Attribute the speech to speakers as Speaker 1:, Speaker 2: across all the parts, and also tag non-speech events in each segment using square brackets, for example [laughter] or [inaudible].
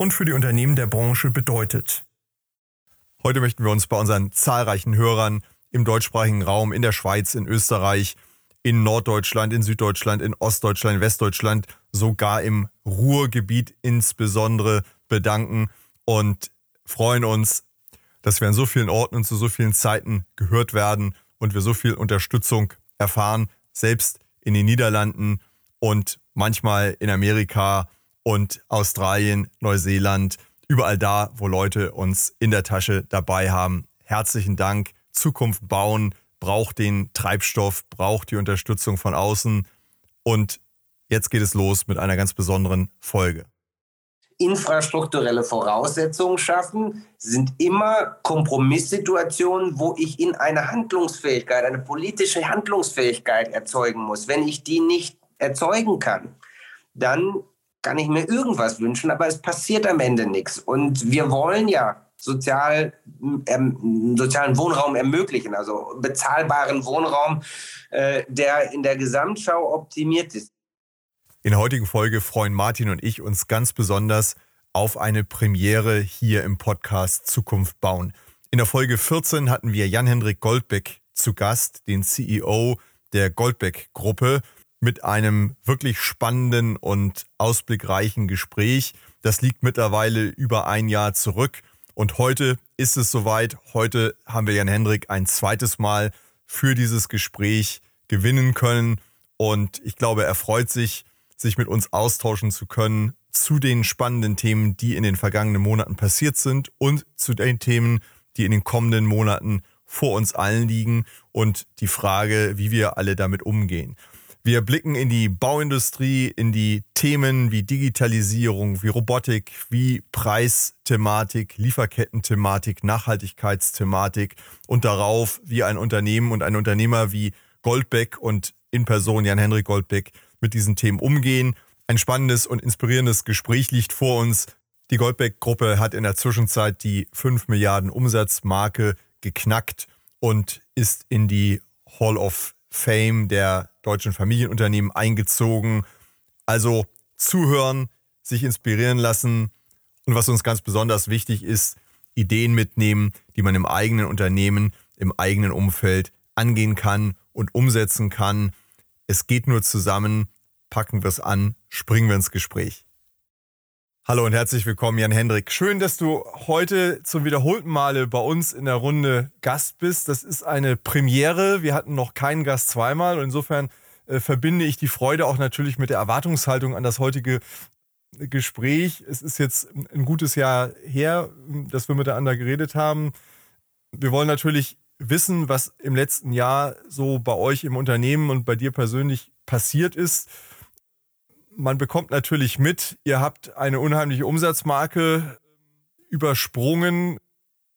Speaker 1: und für die Unternehmen der Branche bedeutet. Heute möchten wir uns bei unseren zahlreichen Hörern im deutschsprachigen Raum, in der Schweiz, in Österreich, in Norddeutschland, in Süddeutschland, in Ostdeutschland, in Westdeutschland, sogar im Ruhrgebiet insbesondere bedanken und freuen uns, dass wir an so vielen Orten und zu so vielen Zeiten gehört werden und wir so viel Unterstützung erfahren, selbst in den Niederlanden und manchmal in Amerika und Australien, Neuseeland, überall da, wo Leute uns in der Tasche dabei haben. Herzlichen Dank. Zukunft bauen braucht den Treibstoff, braucht die Unterstützung von außen. Und jetzt geht es los mit einer ganz besonderen Folge.
Speaker 2: Infrastrukturelle Voraussetzungen schaffen sind immer Kompromisssituationen, wo ich in eine Handlungsfähigkeit, eine politische Handlungsfähigkeit erzeugen muss. Wenn ich die nicht erzeugen kann, dann kann ich mir irgendwas wünschen, aber es passiert am Ende nichts. Und wir wollen ja sozial, ähm, sozialen Wohnraum ermöglichen, also bezahlbaren Wohnraum, äh, der in der Gesamtschau optimiert ist.
Speaker 1: In der heutigen Folge freuen Martin und ich uns ganz besonders auf eine Premiere hier im Podcast Zukunft bauen. In der Folge 14 hatten wir Jan-Hendrik Goldbeck zu Gast, den CEO der Goldbeck-Gruppe mit einem wirklich spannenden und ausblickreichen Gespräch. Das liegt mittlerweile über ein Jahr zurück und heute ist es soweit. Heute haben wir Jan Hendrik ein zweites Mal für dieses Gespräch gewinnen können und ich glaube, er freut sich, sich mit uns austauschen zu können zu den spannenden Themen, die in den vergangenen Monaten passiert sind und zu den Themen, die in den kommenden Monaten vor uns allen liegen und die Frage, wie wir alle damit umgehen. Wir blicken in die Bauindustrie, in die Themen wie Digitalisierung, wie Robotik, wie Preisthematik, Lieferkettenthematik, Nachhaltigkeitsthematik und darauf, wie ein Unternehmen und ein Unternehmer wie Goldbeck und in Person Jan-Henrik Goldbeck mit diesen Themen umgehen. Ein spannendes und inspirierendes Gespräch liegt vor uns. Die Goldbeck-Gruppe hat in der Zwischenzeit die 5 Milliarden Umsatzmarke geknackt und ist in die Hall of Fame der deutschen Familienunternehmen eingezogen. Also zuhören, sich inspirieren lassen und was uns ganz besonders wichtig ist, Ideen mitnehmen, die man im eigenen Unternehmen, im eigenen Umfeld angehen kann und umsetzen kann. Es geht nur zusammen, packen wir es an, springen wir ins Gespräch. Hallo und herzlich willkommen, Jan Hendrik. Schön, dass du heute zum wiederholten Male bei uns in der Runde Gast bist. Das ist eine Premiere. Wir hatten noch keinen Gast zweimal und insofern äh, verbinde ich die Freude auch natürlich mit der Erwartungshaltung an das heutige Gespräch. Es ist jetzt ein gutes Jahr her, dass wir miteinander geredet haben. Wir wollen natürlich wissen, was im letzten Jahr so bei euch im Unternehmen und bei dir persönlich passiert ist man bekommt natürlich mit, ihr habt eine unheimliche Umsatzmarke übersprungen.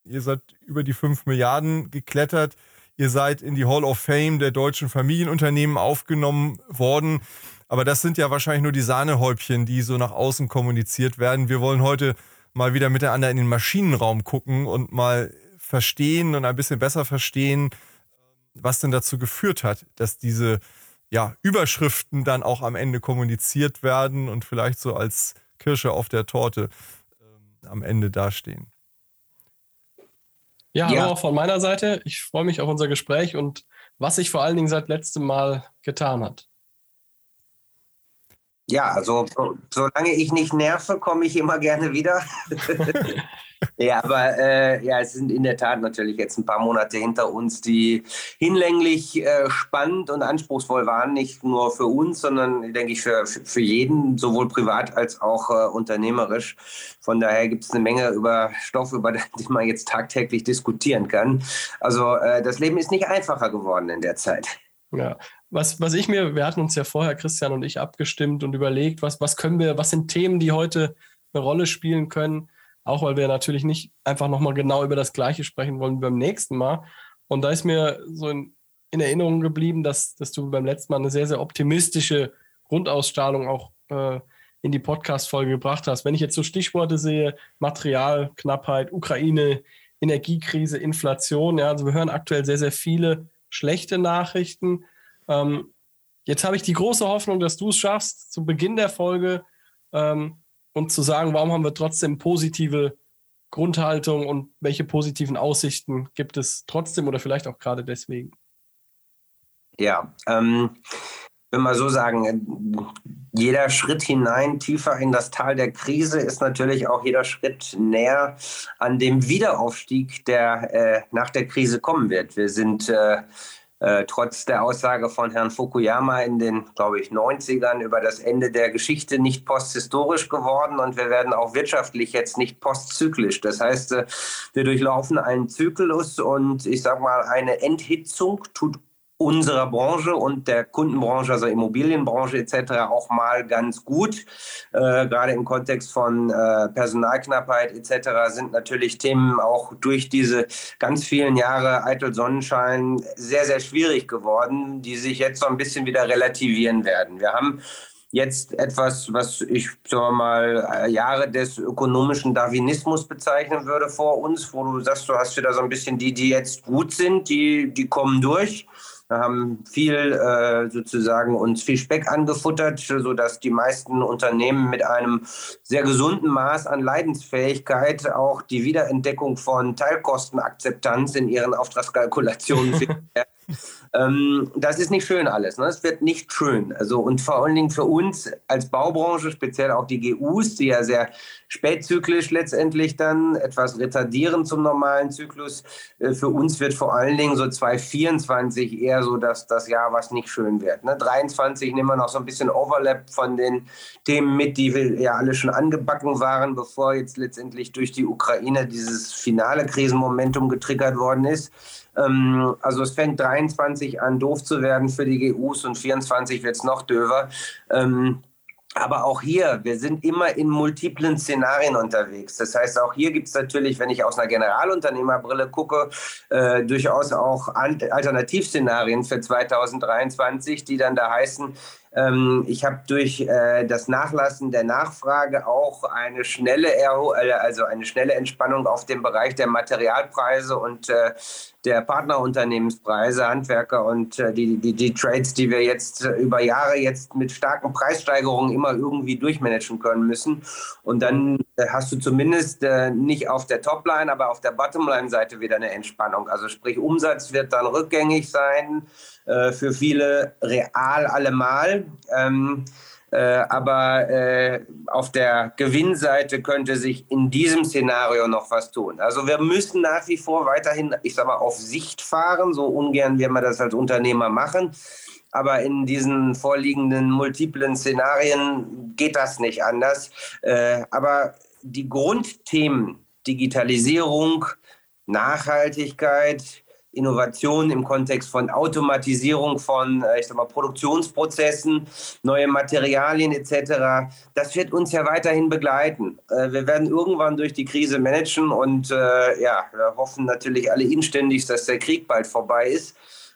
Speaker 1: Ihr seid über die 5 Milliarden geklettert. Ihr seid in die Hall of Fame der deutschen Familienunternehmen aufgenommen worden. Aber das sind ja wahrscheinlich nur die Sahnehäubchen, die so nach außen kommuniziert werden. Wir wollen heute mal wieder miteinander in den Maschinenraum gucken und mal verstehen und ein bisschen besser verstehen, was denn dazu geführt hat, dass diese ja, Überschriften dann auch am Ende kommuniziert werden und vielleicht so als Kirsche auf der Torte ähm, am Ende dastehen.
Speaker 3: Ja, hallo ja. auch von meiner Seite. Ich freue mich auf unser Gespräch und was sich vor allen Dingen seit letztem Mal getan hat.
Speaker 2: Ja, also solange ich nicht nerve, komme ich immer gerne wieder. [laughs] Ja, aber äh, ja, es sind in der Tat natürlich jetzt ein paar Monate hinter uns, die hinlänglich äh, spannend und anspruchsvoll waren, nicht nur für uns, sondern denke ich für, für jeden, sowohl privat als auch äh, unternehmerisch. Von daher gibt es eine Menge über Stoff, über den man jetzt tagtäglich diskutieren kann. Also äh, das Leben ist nicht einfacher geworden in der Zeit.
Speaker 3: Ja, was, was ich mir, wir hatten uns ja vorher, Christian und ich, abgestimmt und überlegt, was, was können wir, was sind Themen, die heute eine Rolle spielen können. auch weil wir natürlich nicht einfach nochmal genau über das Gleiche sprechen wollen wie beim nächsten Mal. Und da ist mir so in, in Erinnerung geblieben, dass, dass du beim letzten Mal eine sehr, sehr optimistische Grundausstrahlung auch äh, in die Podcast-Folge gebracht hast. Wenn ich jetzt so Stichworte sehe, Materialknappheit, Ukraine, Energiekrise, Inflation, ja, also wir hören aktuell sehr, sehr viele schlechte Nachrichten. Ähm, jetzt habe ich die große Hoffnung, dass du es schaffst, zu Beginn der Folge ähm, und zu sagen, warum haben wir trotzdem positive Grundhaltung und welche positiven Aussichten gibt es trotzdem oder vielleicht auch gerade deswegen?
Speaker 2: Ja, ähm, wenn wir so sagen, jeder Schritt hinein, tiefer in das Tal der Krise, ist natürlich auch jeder Schritt näher an dem Wiederaufstieg, der äh, nach der Krise kommen wird. Wir sind äh, äh, trotz der Aussage von Herrn Fukuyama in den, glaube ich, 90ern über das Ende der Geschichte nicht posthistorisch geworden und wir werden auch wirtschaftlich jetzt nicht postzyklisch. Das heißt, äh, wir durchlaufen einen Zyklus und ich sage mal, eine Enthitzung tut unserer Branche und der Kundenbranche, also Immobilienbranche etc. auch mal ganz gut. Äh, gerade im Kontext von äh, Personalknappheit etc. sind natürlich Themen auch durch diese ganz vielen Jahre Eitel Sonnenschein sehr, sehr schwierig geworden, die sich jetzt so ein bisschen wieder relativieren werden. Wir haben jetzt etwas, was ich sagen mal äh, Jahre des ökonomischen Darwinismus bezeichnen würde vor uns, wo du sagst, du hast wieder so ein bisschen die, die jetzt gut sind, die, die kommen durch. Wir haben viel äh, sozusagen uns viel Speck angefuttert, sodass die meisten Unternehmen mit einem sehr gesunden Maß an Leidensfähigkeit auch die Wiederentdeckung von Teilkostenakzeptanz in ihren Auftragskalkulationen [laughs] ähm, das ist nicht schön alles. Ne? Es wird nicht schön. Also und vor allen Dingen für uns als Baubranche, speziell auch die GUs, die ja sehr spätzyklisch letztendlich dann etwas retardieren zum normalen Zyklus. Äh, für uns wird vor allen Dingen so 2024 eher so dass das Jahr, was nicht schön wird. Ne? 23 nehmen wir noch so ein bisschen Overlap von den Themen mit, die wir ja alle schon angebacken waren, bevor jetzt letztendlich durch die Ukraine dieses finale Krisenmomentum getriggert worden ist. Ähm, also es fängt 23 an, doof zu werden für die GUs und 24 wird es noch döver. Ähm, aber auch hier, wir sind immer in multiplen Szenarien unterwegs. Das heißt, auch hier gibt es natürlich, wenn ich aus einer Generalunternehmerbrille gucke, äh, durchaus auch Alternativszenarien für 2023, die dann da heißen, ähm, ich habe durch äh, das Nachlassen der Nachfrage auch eine schnelle, Erho äh, also eine schnelle Entspannung auf dem Bereich der Materialpreise und äh, der Partnerunternehmenspreise, Handwerker und äh, die, die, die Trades, die wir jetzt äh, über Jahre jetzt mit starken Preissteigerungen immer irgendwie durchmanagen können müssen. Und dann äh, hast du zumindest nicht auf der Topline, aber auf der Bottomline-Seite wieder eine Entspannung. Also sprich, Umsatz wird dann rückgängig sein, für viele real allemal. Äh, aber äh, auf der Gewinnseite könnte sich in diesem Szenario noch was tun. Also wir müssen nach wie vor weiterhin, ich sage mal, auf Sicht fahren, so ungern wir das als Unternehmer machen. Aber in diesen vorliegenden multiplen Szenarien geht das nicht anders. Äh, aber die Grundthemen Digitalisierung, Nachhaltigkeit, Innovation im Kontext von Automatisierung von, äh, ich sag mal, Produktionsprozessen, neue Materialien etc. Das wird uns ja weiterhin begleiten. Äh, wir werden irgendwann durch die Krise managen und äh, ja, wir hoffen natürlich alle inständig, dass der Krieg bald vorbei ist.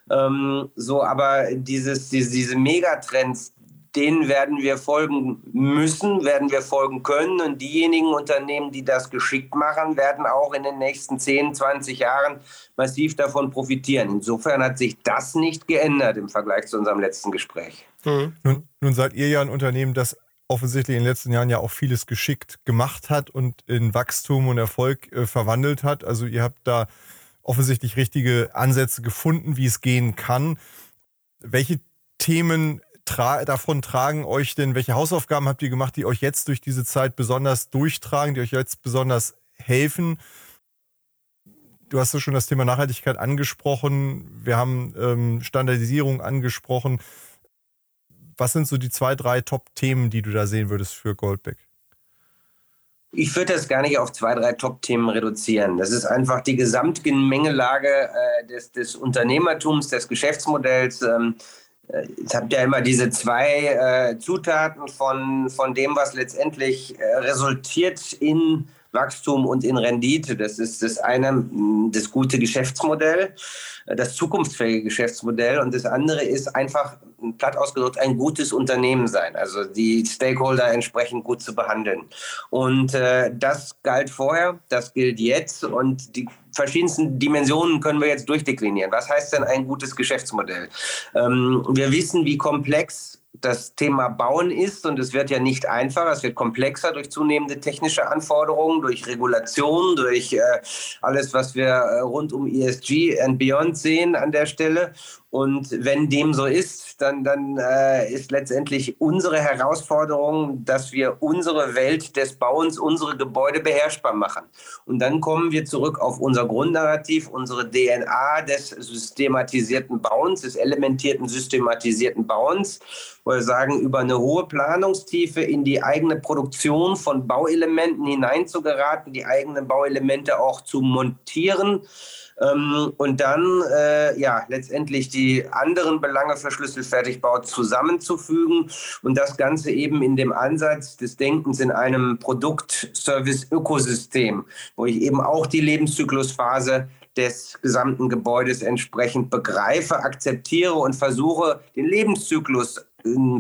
Speaker 2: Ähm, so, aber dieses, diese, diese Megatrends, denen werden wir folgen müssen, werden wir folgen können. Und diejenigen Unternehmen, die das geschickt machen, werden auch in den nächsten 10, 20 Jahren massiv davon profitieren. Insofern hat sich das nicht geändert im Vergleich zu unserem letzten Gespräch.
Speaker 1: Mhm. Nun, nun seid ihr ja ein Unternehmen, das offensichtlich in den letzten Jahren ja auch vieles geschickt gemacht hat und in Wachstum und Erfolg äh, verwandelt hat. Also ihr habt da offensichtlich richtige Ansätze gefunden, wie es gehen kann. Welche Themen tra davon tragen euch denn, welche Hausaufgaben habt ihr gemacht, die euch jetzt durch diese Zeit besonders durchtragen, die euch jetzt besonders helfen? Du hast ja schon das Thema Nachhaltigkeit angesprochen. Wir haben ähm, Standardisierung angesprochen. Was sind so die zwei, drei Top-Themen, die du da sehen würdest für Goldbeck?
Speaker 2: Ich würde das gar nicht auf zwei, drei Top-Themen reduzieren. Das ist einfach die Gesamtgemengelage äh, des, des Unternehmertums, des Geschäftsmodells. Ähm, Jetzt habt ja immer diese zwei äh, Zutaten von, von dem, was letztendlich äh, resultiert in Wachstum und in Rendite. Das ist das eine, das gute Geschäftsmodell, das zukunftsfähige Geschäftsmodell. Und das andere ist einfach, platt ausgedrückt, ein gutes Unternehmen sein. Also die Stakeholder entsprechend gut zu behandeln. Und äh, das galt vorher, das gilt jetzt. Und die verschiedensten Dimensionen können wir jetzt durchdeklinieren. Was heißt denn ein gutes Geschäftsmodell? Ähm, wir wissen, wie komplex das Thema Bauen ist und es wird ja nicht einfacher, es wird komplexer durch zunehmende technische Anforderungen, durch Regulation, durch äh, alles, was wir äh, rund um ESG and Beyond sehen an der Stelle. Und wenn dem so ist, dann, dann äh, ist letztendlich unsere Herausforderung, dass wir unsere Welt des Bauens, unsere Gebäude beherrschbar machen. Und dann kommen wir zurück auf unser Grundnarrativ, unsere DNA des systematisierten Bauens, des elementierten systematisierten Bauens, wo wir sagen, über eine hohe Planungstiefe in die eigene Produktion von Bauelementen hineinzugeraten, die eigenen Bauelemente auch zu montieren ähm, und dann äh, ja letztendlich die anderen Belange für Schlüsselfertigbau zusammenzufügen und das Ganze eben in dem Ansatz des Denkens in einem Produkt-Service-Ökosystem, wo ich eben auch die Lebenszyklusphase des gesamten Gebäudes entsprechend begreife, akzeptiere und versuche, den Lebenszyklus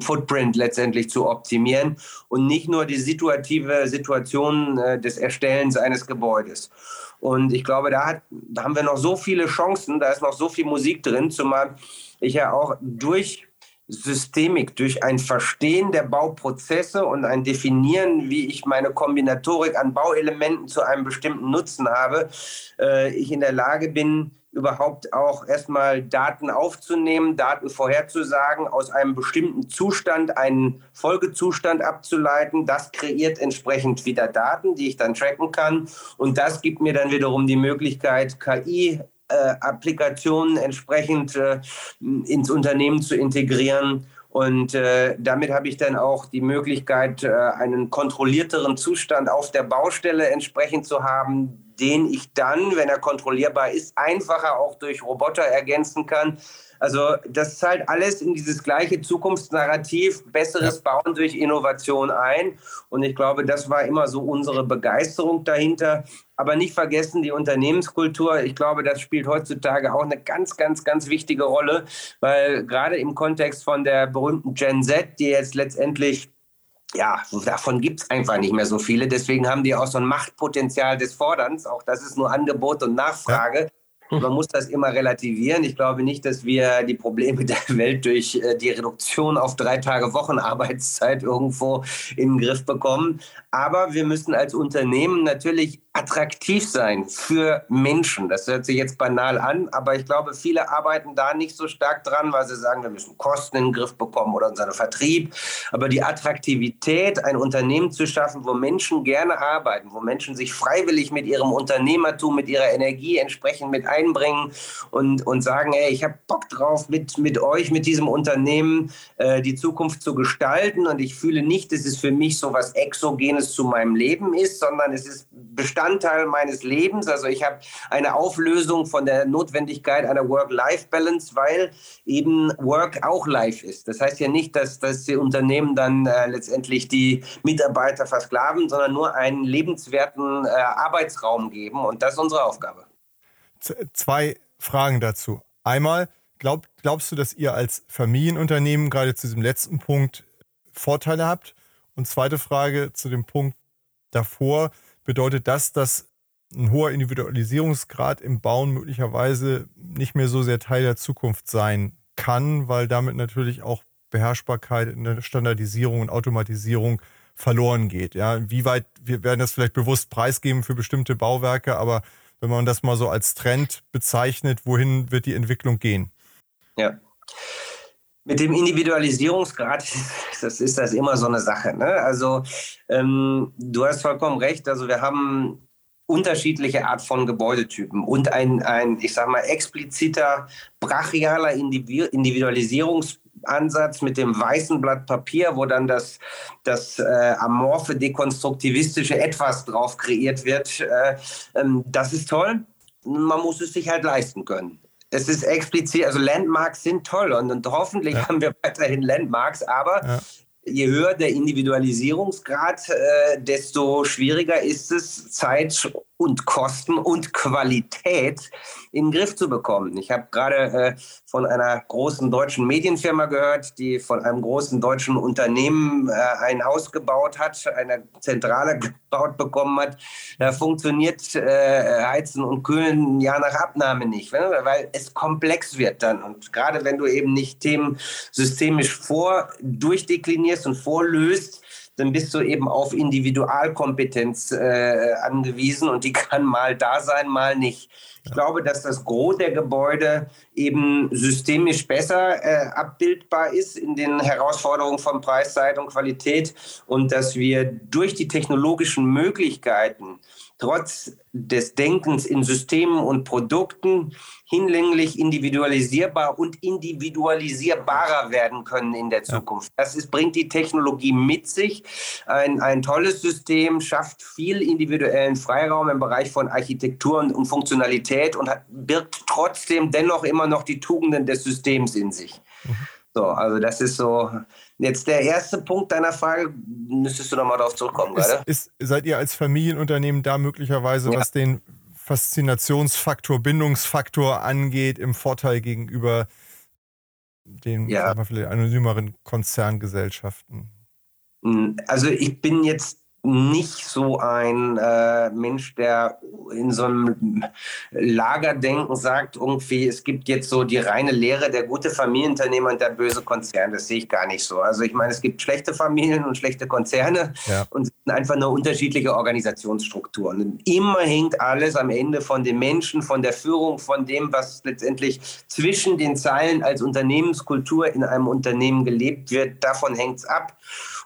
Speaker 2: Footprint letztendlich zu optimieren und nicht nur die situative Situation äh, des Erstellens eines Gebäudes. Und ich glaube, da, hat, da haben wir noch so viele Chancen, da ist noch so viel Musik drin, zumal ich ja auch durch Systemik, durch ein Verstehen der Bauprozesse und ein Definieren, wie ich meine Kombinatorik an Bauelementen zu einem bestimmten Nutzen habe, äh, ich in der Lage bin, überhaupt auch erstmal Daten aufzunehmen, Daten vorherzusagen, aus einem bestimmten Zustand einen Folgezustand abzuleiten. Das kreiert entsprechend wieder Daten, die ich dann tracken kann. Und das gibt mir dann wiederum die Möglichkeit, KI äh, Applikationen entsprechend äh, ins Unternehmen zu integrieren. Und äh, damit habe ich dann auch die Möglichkeit, äh, einen kontrollierteren Zustand auf der Baustelle entsprechend zu haben, den ich dann, wenn er kontrollierbar ist, einfacher auch durch Roboter ergänzen kann. Also das zahlt alles in dieses gleiche Zukunftsnarrativ, besseres. Bauen durch Innovation ein. Und ich glaube, das war immer so unsere Begeisterung dahinter. Aber nicht vergessen die Unternehmenskultur. Ich glaube, das spielt heutzutage auch eine ganz, ganz, ganz wichtige Rolle, weil gerade im Kontext von der berühmten Gen Z, die jetzt letztendlich ja, davon gibt es einfach nicht mehr so viele. Deswegen haben die auch so ein Machtpotenzial des Forderns. Auch das ist nur Angebot und Nachfrage. Ja. Man muss das immer relativieren. Ich glaube nicht, dass wir die Probleme [laughs] der Welt durch äh, die Reduktion auf drei Tage Wochenarbeitszeit irgendwo in den Griff bekommen. Aber wir müssen als Unternehmen natürlich attraktiv sein für Menschen. Das hört sich jetzt banal an, aber ich glaube, viele arbeiten da nicht so stark dran, weil sie sagen, wir müssen Kosten in den Griff bekommen oder unseren Vertrieb. Aber die Attraktivität, ein Unternehmen zu schaffen, wo Menschen gerne arbeiten, wo Menschen sich freiwillig mit ihrem Unternehmertum, mit ihrer Energie entsprechend mit einbringen und, und sagen, ey, ich habe Bock drauf, mit, mit euch, mit diesem Unternehmen äh, die Zukunft zu gestalten. Und ich fühle nicht, dass es für mich so was Exogenes zu meinem Leben ist, sondern es ist Bestand Bestandteil meines Lebens. Also ich habe eine Auflösung von der Notwendigkeit einer Work-Life-Balance, weil eben Work auch Life ist. Das heißt ja nicht, dass, dass die Unternehmen dann äh, letztendlich die Mitarbeiter versklaven, sondern nur einen lebenswerten äh, Arbeitsraum geben. Und das ist unsere Aufgabe.
Speaker 1: Zwei Fragen dazu. Einmal, glaub, glaubst du, dass ihr als Familienunternehmen gerade zu diesem letzten Punkt Vorteile habt? Und zweite Frage zu dem Punkt davor bedeutet das, dass ein hoher Individualisierungsgrad im Bauen möglicherweise nicht mehr so sehr Teil der Zukunft sein kann, weil damit natürlich auch Beherrschbarkeit in der Standardisierung und Automatisierung verloren geht. Ja, wie weit, wir werden das vielleicht bewusst preisgeben für bestimmte Bauwerke, aber wenn man das mal so als Trend bezeichnet, wohin wird die Entwicklung gehen?
Speaker 2: Ja. Mit dem Individualisierungsgrad, [laughs] das ist das immer so eine Sache. Ne? Also ähm, du hast vollkommen recht. Also wir haben unterschiedliche Art von Gebäudetypen und ein, ein ich sag mal, expliziter brachialer Individualisierungsansatz mit dem weißen Blatt Papier, wo dann das, das äh, amorphe, dekonstruktivistische Etwas drauf kreiert wird. Äh, ähm, das ist toll. Man muss es sich halt leisten können es ist explizit, also Landmarks sind toll und, und hoffentlich ja. haben wir weiterhin Landmarks, aber ja. je höher der Individualisierungsgrad, äh, desto schwieriger ist es, Zeit und Kosten und Qualität in den Griff zu bekommen. Ich habe gerade äh, von einer großen deutschen Medienfirma gehört, die von einem großen deutschen Unternehmen äh, ein Haus gebaut hat, eine Zentrale gebaut bekommen hat. Da funktioniert äh, Heizen und Kühlen ja nach Abnahme nicht, ne? weil es komplex wird dann. Und gerade wenn du eben nicht Themen systemisch vor durchdeklinierst und vorlöst, dann bist du eben auf Individualkompetenz äh, angewiesen und die kann mal da sein, mal nicht. Ich glaube, dass das Gros der Gebäude eben systemisch besser äh, abbildbar ist in den Herausforderungen von Preis, Zeit und Qualität und dass wir durch die technologischen Möglichkeiten trotz des Denkens in Systemen und Produkten hinlänglich individualisierbar und individualisierbarer werden können in der Zukunft. Das ist, bringt die Technologie mit sich. Ein, ein tolles System schafft viel individuellen Freiraum im Bereich von Architektur und, und Funktionalität und hat, birgt trotzdem dennoch immer noch die Tugenden des Systems in sich. Mhm. So, also das ist so Jetzt der erste Punkt deiner Frage, müsstest du nochmal darauf zurückkommen,
Speaker 1: ist, ist, seid ihr als Familienunternehmen da möglicherweise, ja. was den Faszinationsfaktor, Bindungsfaktor angeht, im Vorteil gegenüber den ja. vielleicht anonymeren Konzerngesellschaften?
Speaker 2: Also ich bin jetzt nicht so ein äh, Mensch, der in so einem Lagerdenken sagt, irgendwie, es gibt jetzt so die reine Lehre, der gute Familienunternehmer und der böse Konzern. Das sehe ich gar nicht so. Also ich meine, es gibt schlechte Familien und schlechte Konzerne ja. und es sind einfach nur unterschiedliche Organisationsstrukturen. Und immer hängt alles am Ende von den Menschen, von der Führung, von dem, was letztendlich zwischen den Zeilen als Unternehmenskultur in einem Unternehmen gelebt wird. Davon hängt es ab.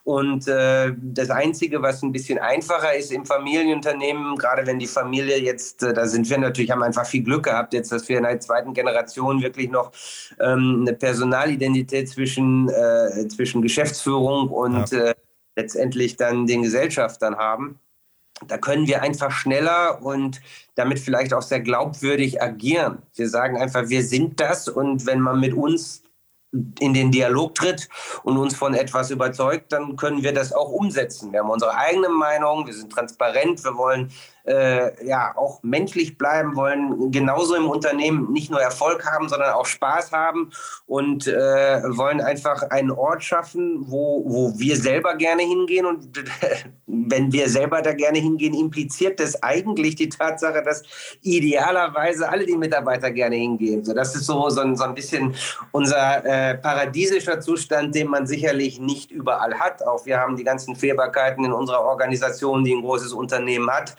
Speaker 2: Und äh, das Einzige, was ein bisschen einfacher ist im Familienunternehmen, gerade wenn die Familie jetzt, äh, da sind wir natürlich, haben einfach viel Glück gehabt jetzt, dass wir in der zweiten Generation wirklich noch ähm, eine Personalidentität zwischen, äh, zwischen Geschäftsführung und ja. Äh, letztendlich dann den Gesellschaftern haben. Da können wir einfach schneller und damit vielleicht auch sehr glaubwürdig agieren. Wir sagen einfach, wir sind das und wenn man mit uns in den Dialog tritt und uns von etwas überzeugt, dann können wir das auch umsetzen. Wir haben unsere eigene Meinung, wir sind transparent, wir wollen äh, ja auch menschlich bleiben, wollen genauso im Unternehmen nicht nur Erfolg haben, sondern auch Spaß haben und äh, wollen einfach einen Ort schaffen, wo, wo wir selber gerne hingehen. Und [laughs] wenn wir selber da gerne hingehen, impliziert das eigentlich die Tatsache, dass idealerweise alle die Mitarbeiter gerne hingehen. So, das ist so, so, ein, so ein bisschen unser äh, paradiesischer Zustand, den man sicherlich nicht überall hat. Auch wir haben die ganzen Fehlbarkeiten in unserer Organisation, die ein großes Unternehmen hat.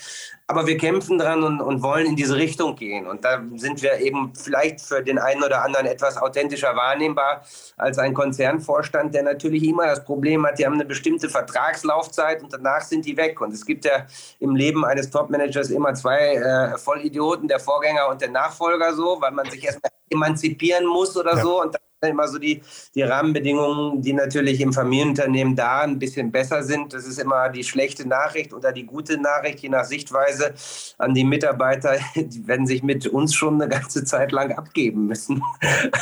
Speaker 2: Aber wir kämpfen dran und, und, wollen in diese Richtung gehen. Und da sind wir eben vielleicht für den einen oder anderen etwas authentischer wahrnehmbar als ein Konzernvorstand, der natürlich immer das Problem hat, die haben eine bestimmte Vertragslaufzeit und danach sind die weg. Und es gibt ja im Leben eines Topmanagers immer zwei äh, Vollidioten, der Vorgänger und der Nachfolger so, weil man sich erstmal emanzipieren muss oder ja. so. Und immer so die, die Rahmenbedingungen, die natürlich im Familienunternehmen da ein bisschen besser sind. Das ist immer die schlechte Nachricht oder die gute Nachricht, je nach Sichtweise an die Mitarbeiter. [laughs] Die werden sich mit uns schon eine ganze Zeit lang abgeben müssen. [laughs]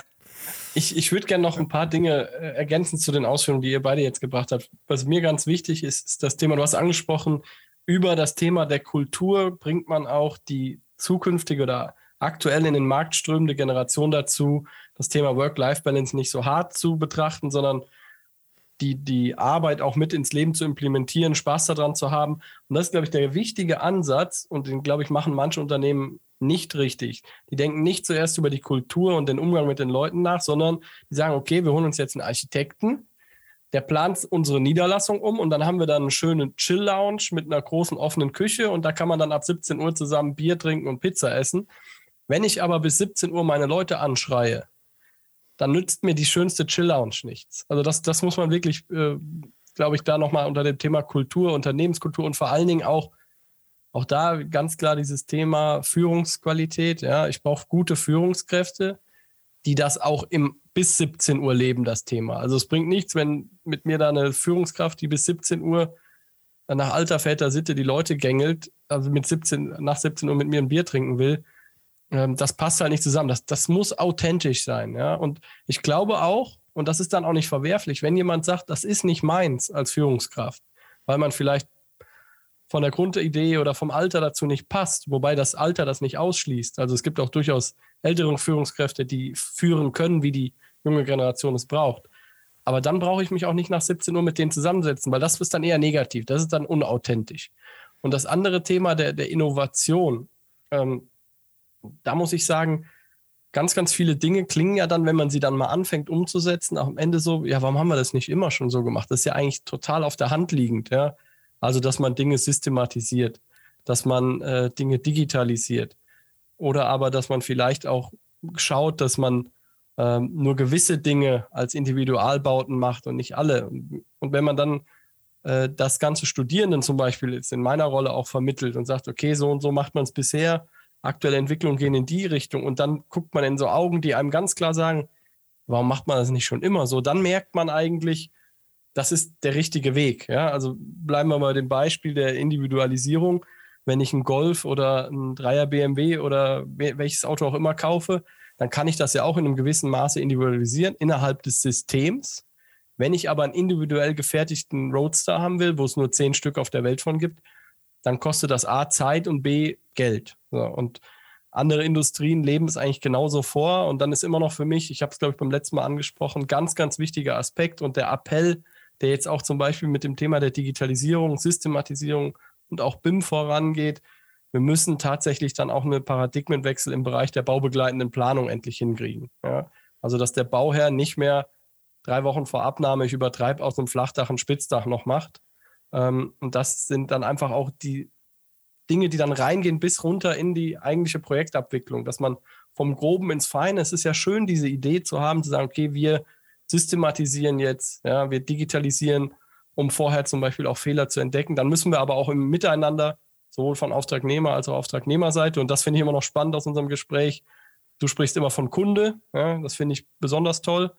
Speaker 3: Ich, ich würde gerne noch ein paar Dinge äh, ergänzen zu den Ausführungen, die ihr beide jetzt gebracht habt. Was mir ganz wichtig ist, ist das Thema, du hast angesprochen, über das Thema der Kultur bringt man auch die zukünftige oder aktuell in den Markt strömende Generation dazu, das Thema Work-Life-Balance nicht so hart zu betrachten, sondern die, die Arbeit auch mit ins Leben zu implementieren, Spaß daran zu haben. Und das ist, glaube ich, der wichtige Ansatz und den, glaube ich, machen manche Unternehmen nicht richtig. Die denken nicht zuerst über die Kultur und den Umgang mit den Leuten nach, sondern die sagen, okay, wir holen uns jetzt einen Architekten, der plant unsere Niederlassung um und dann haben wir dann eine schöne Chill-Lounge mit einer großen offenen Küche und da kann man dann ab 17 Uhr zusammen Bier trinken und Pizza essen. Wenn ich aber bis 17 Uhr meine Leute anschreie, dann nützt mir die schönste Chill-Lounge nichts. Also das, das muss man wirklich, äh, glaube ich, da nochmal unter dem Thema Kultur, Unternehmenskultur und vor allen Dingen auch, auch da ganz klar dieses Thema Führungsqualität. Ja, ich brauche gute Führungskräfte, die das auch im bis 17 Uhr leben, das Thema. Also es bringt nichts, wenn mit mir da eine Führungskraft, die bis 17 Uhr nach alter Väter Sitte die Leute gängelt, also mit 17, nach 17 Uhr mit mir ein Bier trinken will, das passt halt nicht zusammen. Das, das muss authentisch sein. Ja? Und ich glaube auch, und das ist dann auch nicht verwerflich, wenn jemand sagt, das ist nicht meins als Führungskraft, weil man vielleicht von der Grundidee oder vom Alter dazu nicht passt, wobei das Alter das nicht ausschließt. Also es gibt auch durchaus ältere Führungskräfte, die führen können, wie die junge Generation es braucht. Aber dann brauche ich mich auch nicht nach 17 Uhr mit denen zusammensetzen, weil das ist dann eher negativ, das ist dann unauthentisch. Und das andere Thema der, der Innovation, ähm, da muss ich sagen, ganz, ganz viele Dinge klingen ja dann, wenn man sie dann mal anfängt umzusetzen, auch am Ende so, ja, warum haben wir das nicht immer schon so gemacht? Das ist ja eigentlich total auf der Hand liegend, ja. Also, dass man Dinge systematisiert, dass man äh, Dinge digitalisiert oder aber, dass man vielleicht auch schaut, dass man ähm, nur gewisse Dinge als Individualbauten macht und nicht alle. Und, wenn man dann äh, das ganze Studierenden zum Beispiel jetzt in meiner Rolle auch vermittelt und sagt, okay, so und so macht man es bisher, aktuelle Entwicklungen gehen in die Richtung und dann guckt man in so Augen, die einem ganz klar sagen, warum macht man das nicht schon immer so? Dann merkt man eigentlich, das ist der richtige Weg. Ja? Also bleiben wir mal dem Beispiel der Individualisierung. Wenn ich einen Golf oder einen Dreier BMW oder welches Auto auch immer kaufe, dann kann ich das ja auch in einem gewissen Maße individualisieren innerhalb des Systems. Wenn ich aber einen individuell gefertigten Roadster haben will, wo es nur zehn Stück auf der Welt von gibt, dann kostet das A Zeit und B Geld. So, und andere Industrien leben es eigentlich genauso vor. Und dann ist immer noch für mich, ich habe es glaube ich beim letzten Mal angesprochen, ganz, ganz wichtiger Aspekt und der Appell, der jetzt auch zum Beispiel mit dem Thema der Digitalisierung, Systematisierung und auch BIM vorangeht. Wir müssen tatsächlich dann auch einen Paradigmenwechsel im Bereich der baubegleitenden Planung endlich hinkriegen. Ja? Also, dass der Bauherr nicht mehr drei Wochen vor Abnahme, ich übertreibe aus einem Flachdach ein Spitzdach noch macht. Ähm, und das sind dann einfach auch die Dinge, die dann reingehen bis runter in die eigentliche Projektabwicklung, dass man vom Groben ins Feine, es ist ja schön, diese Idee zu haben, zu sagen, okay, wir systematisieren jetzt, ja, wir digitalisieren, um vorher zum Beispiel auch Fehler zu entdecken. Dann müssen wir aber auch im Miteinander, sowohl von Auftragnehmer als auch Auftragnehmerseite, und das finde ich immer noch spannend aus unserem Gespräch. Du sprichst immer von Kunde, ja, das finde ich besonders toll.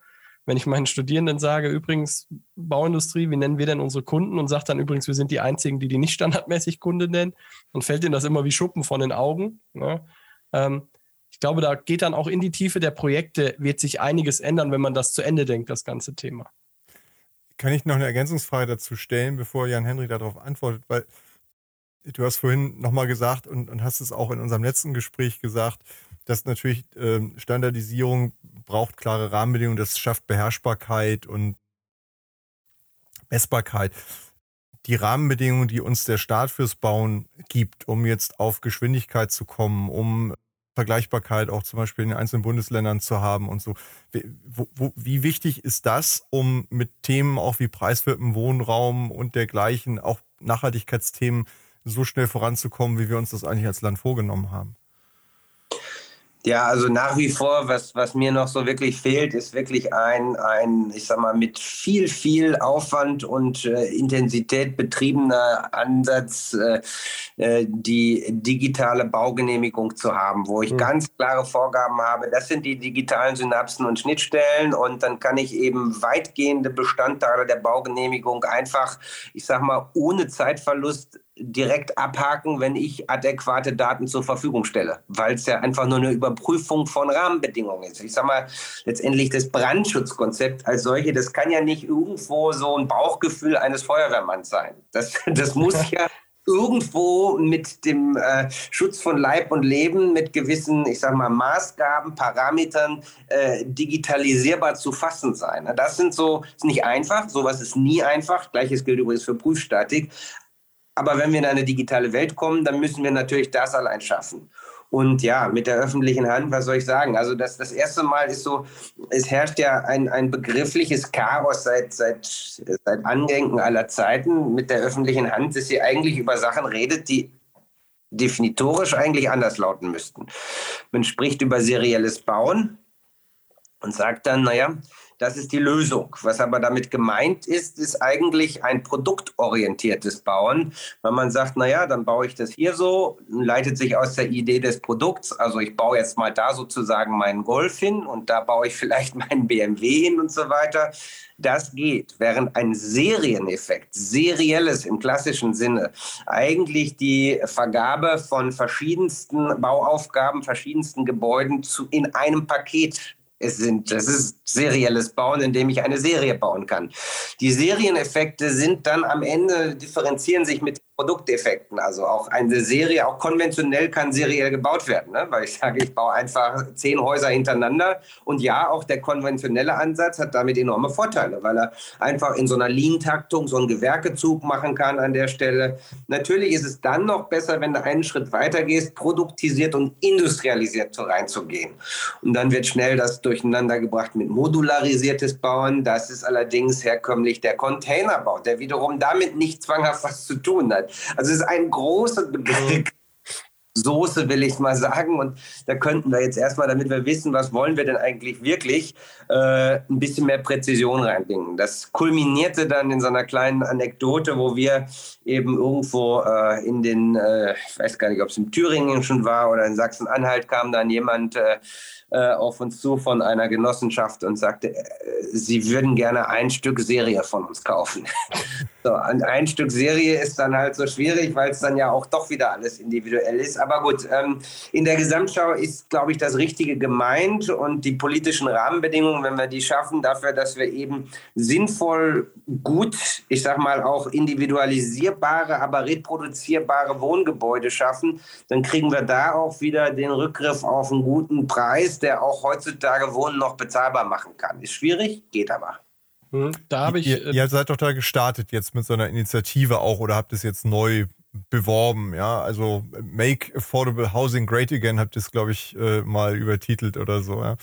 Speaker 3: Wenn ich meinen Studierenden sage, übrigens, Bauindustrie, wie nennen wir denn unsere Kunden? Und sage dann übrigens, wir sind die Einzigen, die die nicht standardmäßig Kunde nennen, dann fällt ihnen das immer wie Schuppen von den Augen. Ja. Ähm, ich glaube, da geht dann auch in die Tiefe der Projekte, wird sich einiges ändern, wenn man das zu Ende denkt, das ganze Thema.
Speaker 1: Kann ich noch eine Ergänzungsfrage dazu stellen, bevor Jan Henry darauf antwortet? Weil du hast vorhin nochmal gesagt und, und hast es auch in unserem letzten Gespräch gesagt, dass natürlich ähm, Standardisierung braucht klare Rahmenbedingungen, das schafft Beherrschbarkeit und Messbarkeit. Die Rahmenbedingungen, die uns der Staat fürs Bauen gibt, um jetzt auf Geschwindigkeit zu kommen, um Vergleichbarkeit auch zum Beispiel in den einzelnen Bundesländern zu haben und so. Wie, wo, wie wichtig ist das, um mit Themen auch wie preiswerten Wohnraum und dergleichen, auch Nachhaltigkeitsthemen, so schnell voranzukommen, wie wir uns das eigentlich als Land vorgenommen haben?
Speaker 2: Ja, also nach wie vor, was, was mir noch so wirklich fehlt, ist wirklich ein, ein, ich sag mal, mit viel, viel Aufwand und äh, Intensität betriebener Ansatz, äh, äh, die digitale Baugenehmigung zu haben, wo ich mhm. ganz klare Vorgaben habe. Das sind die digitalen Synapsen und Schnittstellen und dann kann ich eben weitgehende Bestandteile der Baugenehmigung einfach, ich sag mal, ohne Zeitverlust direkt abhaken, wenn ich adäquate Daten zur Verfügung stelle, weil es ja einfach nur eine Überprüfung von Rahmenbedingungen ist. Ich sage mal, letztendlich das Brandschutzkonzept als solche, das kann ja nicht irgendwo so ein Bauchgefühl eines Feuerwehrmanns sein. Das, das muss [laughs] ja irgendwo mit dem äh, Schutz von Leib und Leben, mit gewissen, ich sage mal, Maßgaben, Parametern äh, digitalisierbar zu fassen sein. Das sind so, ist nicht einfach, sowas ist nie einfach. Gleiches gilt übrigens für Prüfstatik. Aber wenn wir in eine digitale Welt kommen, dann müssen wir natürlich das allein schaffen. Und ja, mit der öffentlichen Hand, was soll ich sagen? Also das, das erste Mal ist so, es herrscht ja ein, ein begriffliches Chaos seit, seit, seit Andenken aller Zeiten mit der öffentlichen Hand, dass sie eigentlich über Sachen redet, die definitorisch eigentlich anders lauten müssten. Man spricht über serielles Bauen und sagt dann, naja, das ist die Lösung. Was aber damit gemeint ist, ist eigentlich ein produktorientiertes Bauen, weil man sagt, naja, dann baue ich das hier so, leitet sich aus der Idee des Produkts. Also ich baue jetzt mal da sozusagen meinen Golf hin und da baue ich [laughs] vielleicht meinen BMW hin und so weiter. Das geht, während ein Serieneffekt, serielles im klassischen Sinne, eigentlich die Vergabe von verschiedensten Bauaufgaben, verschiedensten Gebäuden zu, in einem Paket Es sind, das ist serielles Bauen, indem ich eine Serie bauen kann. Die Serieneffekte sind dann am Ende, differenzieren sich mit Produkteffekten. Also auch eine Serie, auch konventionell kann seriell gebaut werden, ne? weil ich sage, ich baue einfach zehn Häuser hintereinander. Und ja, auch der konventionelle Ansatz hat damit enorme Vorteile, weil er einfach in so einer Lean-Taktung so einen Gewerkezug machen kann an der Stelle. Natürlich ist es dann noch besser, wenn du einen Schritt weiter gehst, produktisiert und industrialisiert reinzugehen. Und dann wird schnell das durcheinander gebracht mit modularisiertes Bauen. Das ist allerdings herkömmlich der Containerbau, der wiederum damit nicht zwanghaft was zu tun hat. Also es ist ein großer Begriff. [laughs] Soße, will ich mal sagen. Und da könnten wir jetzt erstmal, damit wir wissen, was wollen wir denn eigentlich wirklich, äh, ein bisschen mehr Präzision reinbringen. Das kulminierte dann in so einer kleinen Anekdote, wo wir eben irgendwo äh, in den, äh, ich weiß gar nicht, ob es in Thüringen schon war oder in Sachsen-Anhalt, kam dann jemand äh, auf uns zu von einer Genossenschaft und sagte, äh, sie würden gerne ein Stück Serie von uns kaufen. [laughs] so, ein, ein Stück Serie ist dann halt so schwierig, weil es dann ja auch doch wieder alles individuell ist. Aber gut, ähm, in der Gesamtschau ist, glaube ich, das Richtige gemeint und die politischen Rahmenbedingungen, wenn wir die schaffen, dafür, dass wir eben sinnvoll, gut, ich sag mal auch individualisierbare, aber reproduzierbare Wohngebäude schaffen, dann kriegen wir da auch wieder den Rückgriff auf einen guten Preis, der auch heutzutage Wohnen noch bezahlbar machen kann. Ist schwierig, geht aber.
Speaker 1: Hm, da habe ich. Ihr, äh, ihr, seid doch da gestartet jetzt mit so einer Initiative auch oder habt es jetzt neu beworben, ja? Also Make Affordable Housing Great Again habt ihr es, glaube ich, äh, mal übertitelt oder so, ja.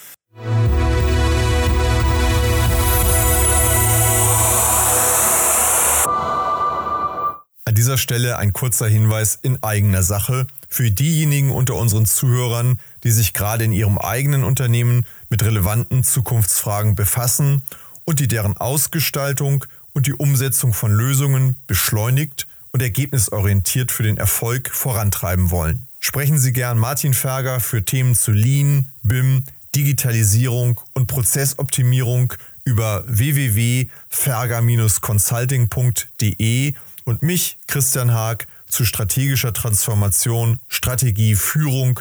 Speaker 1: An dieser Stelle ein kurzer Hinweis in eigener Sache für diejenigen unter unseren Zuhörern, die sich gerade in ihrem eigenen Unternehmen mit relevanten Zukunftsfragen befassen und die deren Ausgestaltung und die Umsetzung von Lösungen beschleunigt und ergebnisorientiert für den Erfolg vorantreiben wollen. Sprechen Sie gern Martin Ferger für Themen zu Lean, BIM, Digitalisierung und Prozessoptimierung über www.ferger-consulting.de und mich, Christian Haag, zu strategischer Transformation, Strategie, Führung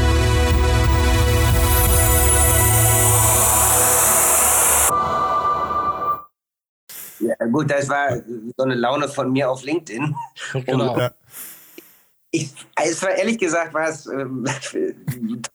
Speaker 2: gut, das war so eine Laune von mir auf LinkedIn. [laughs] Genau. Ja. Ich, es war ehrlich gesagt, war es äh, [laughs]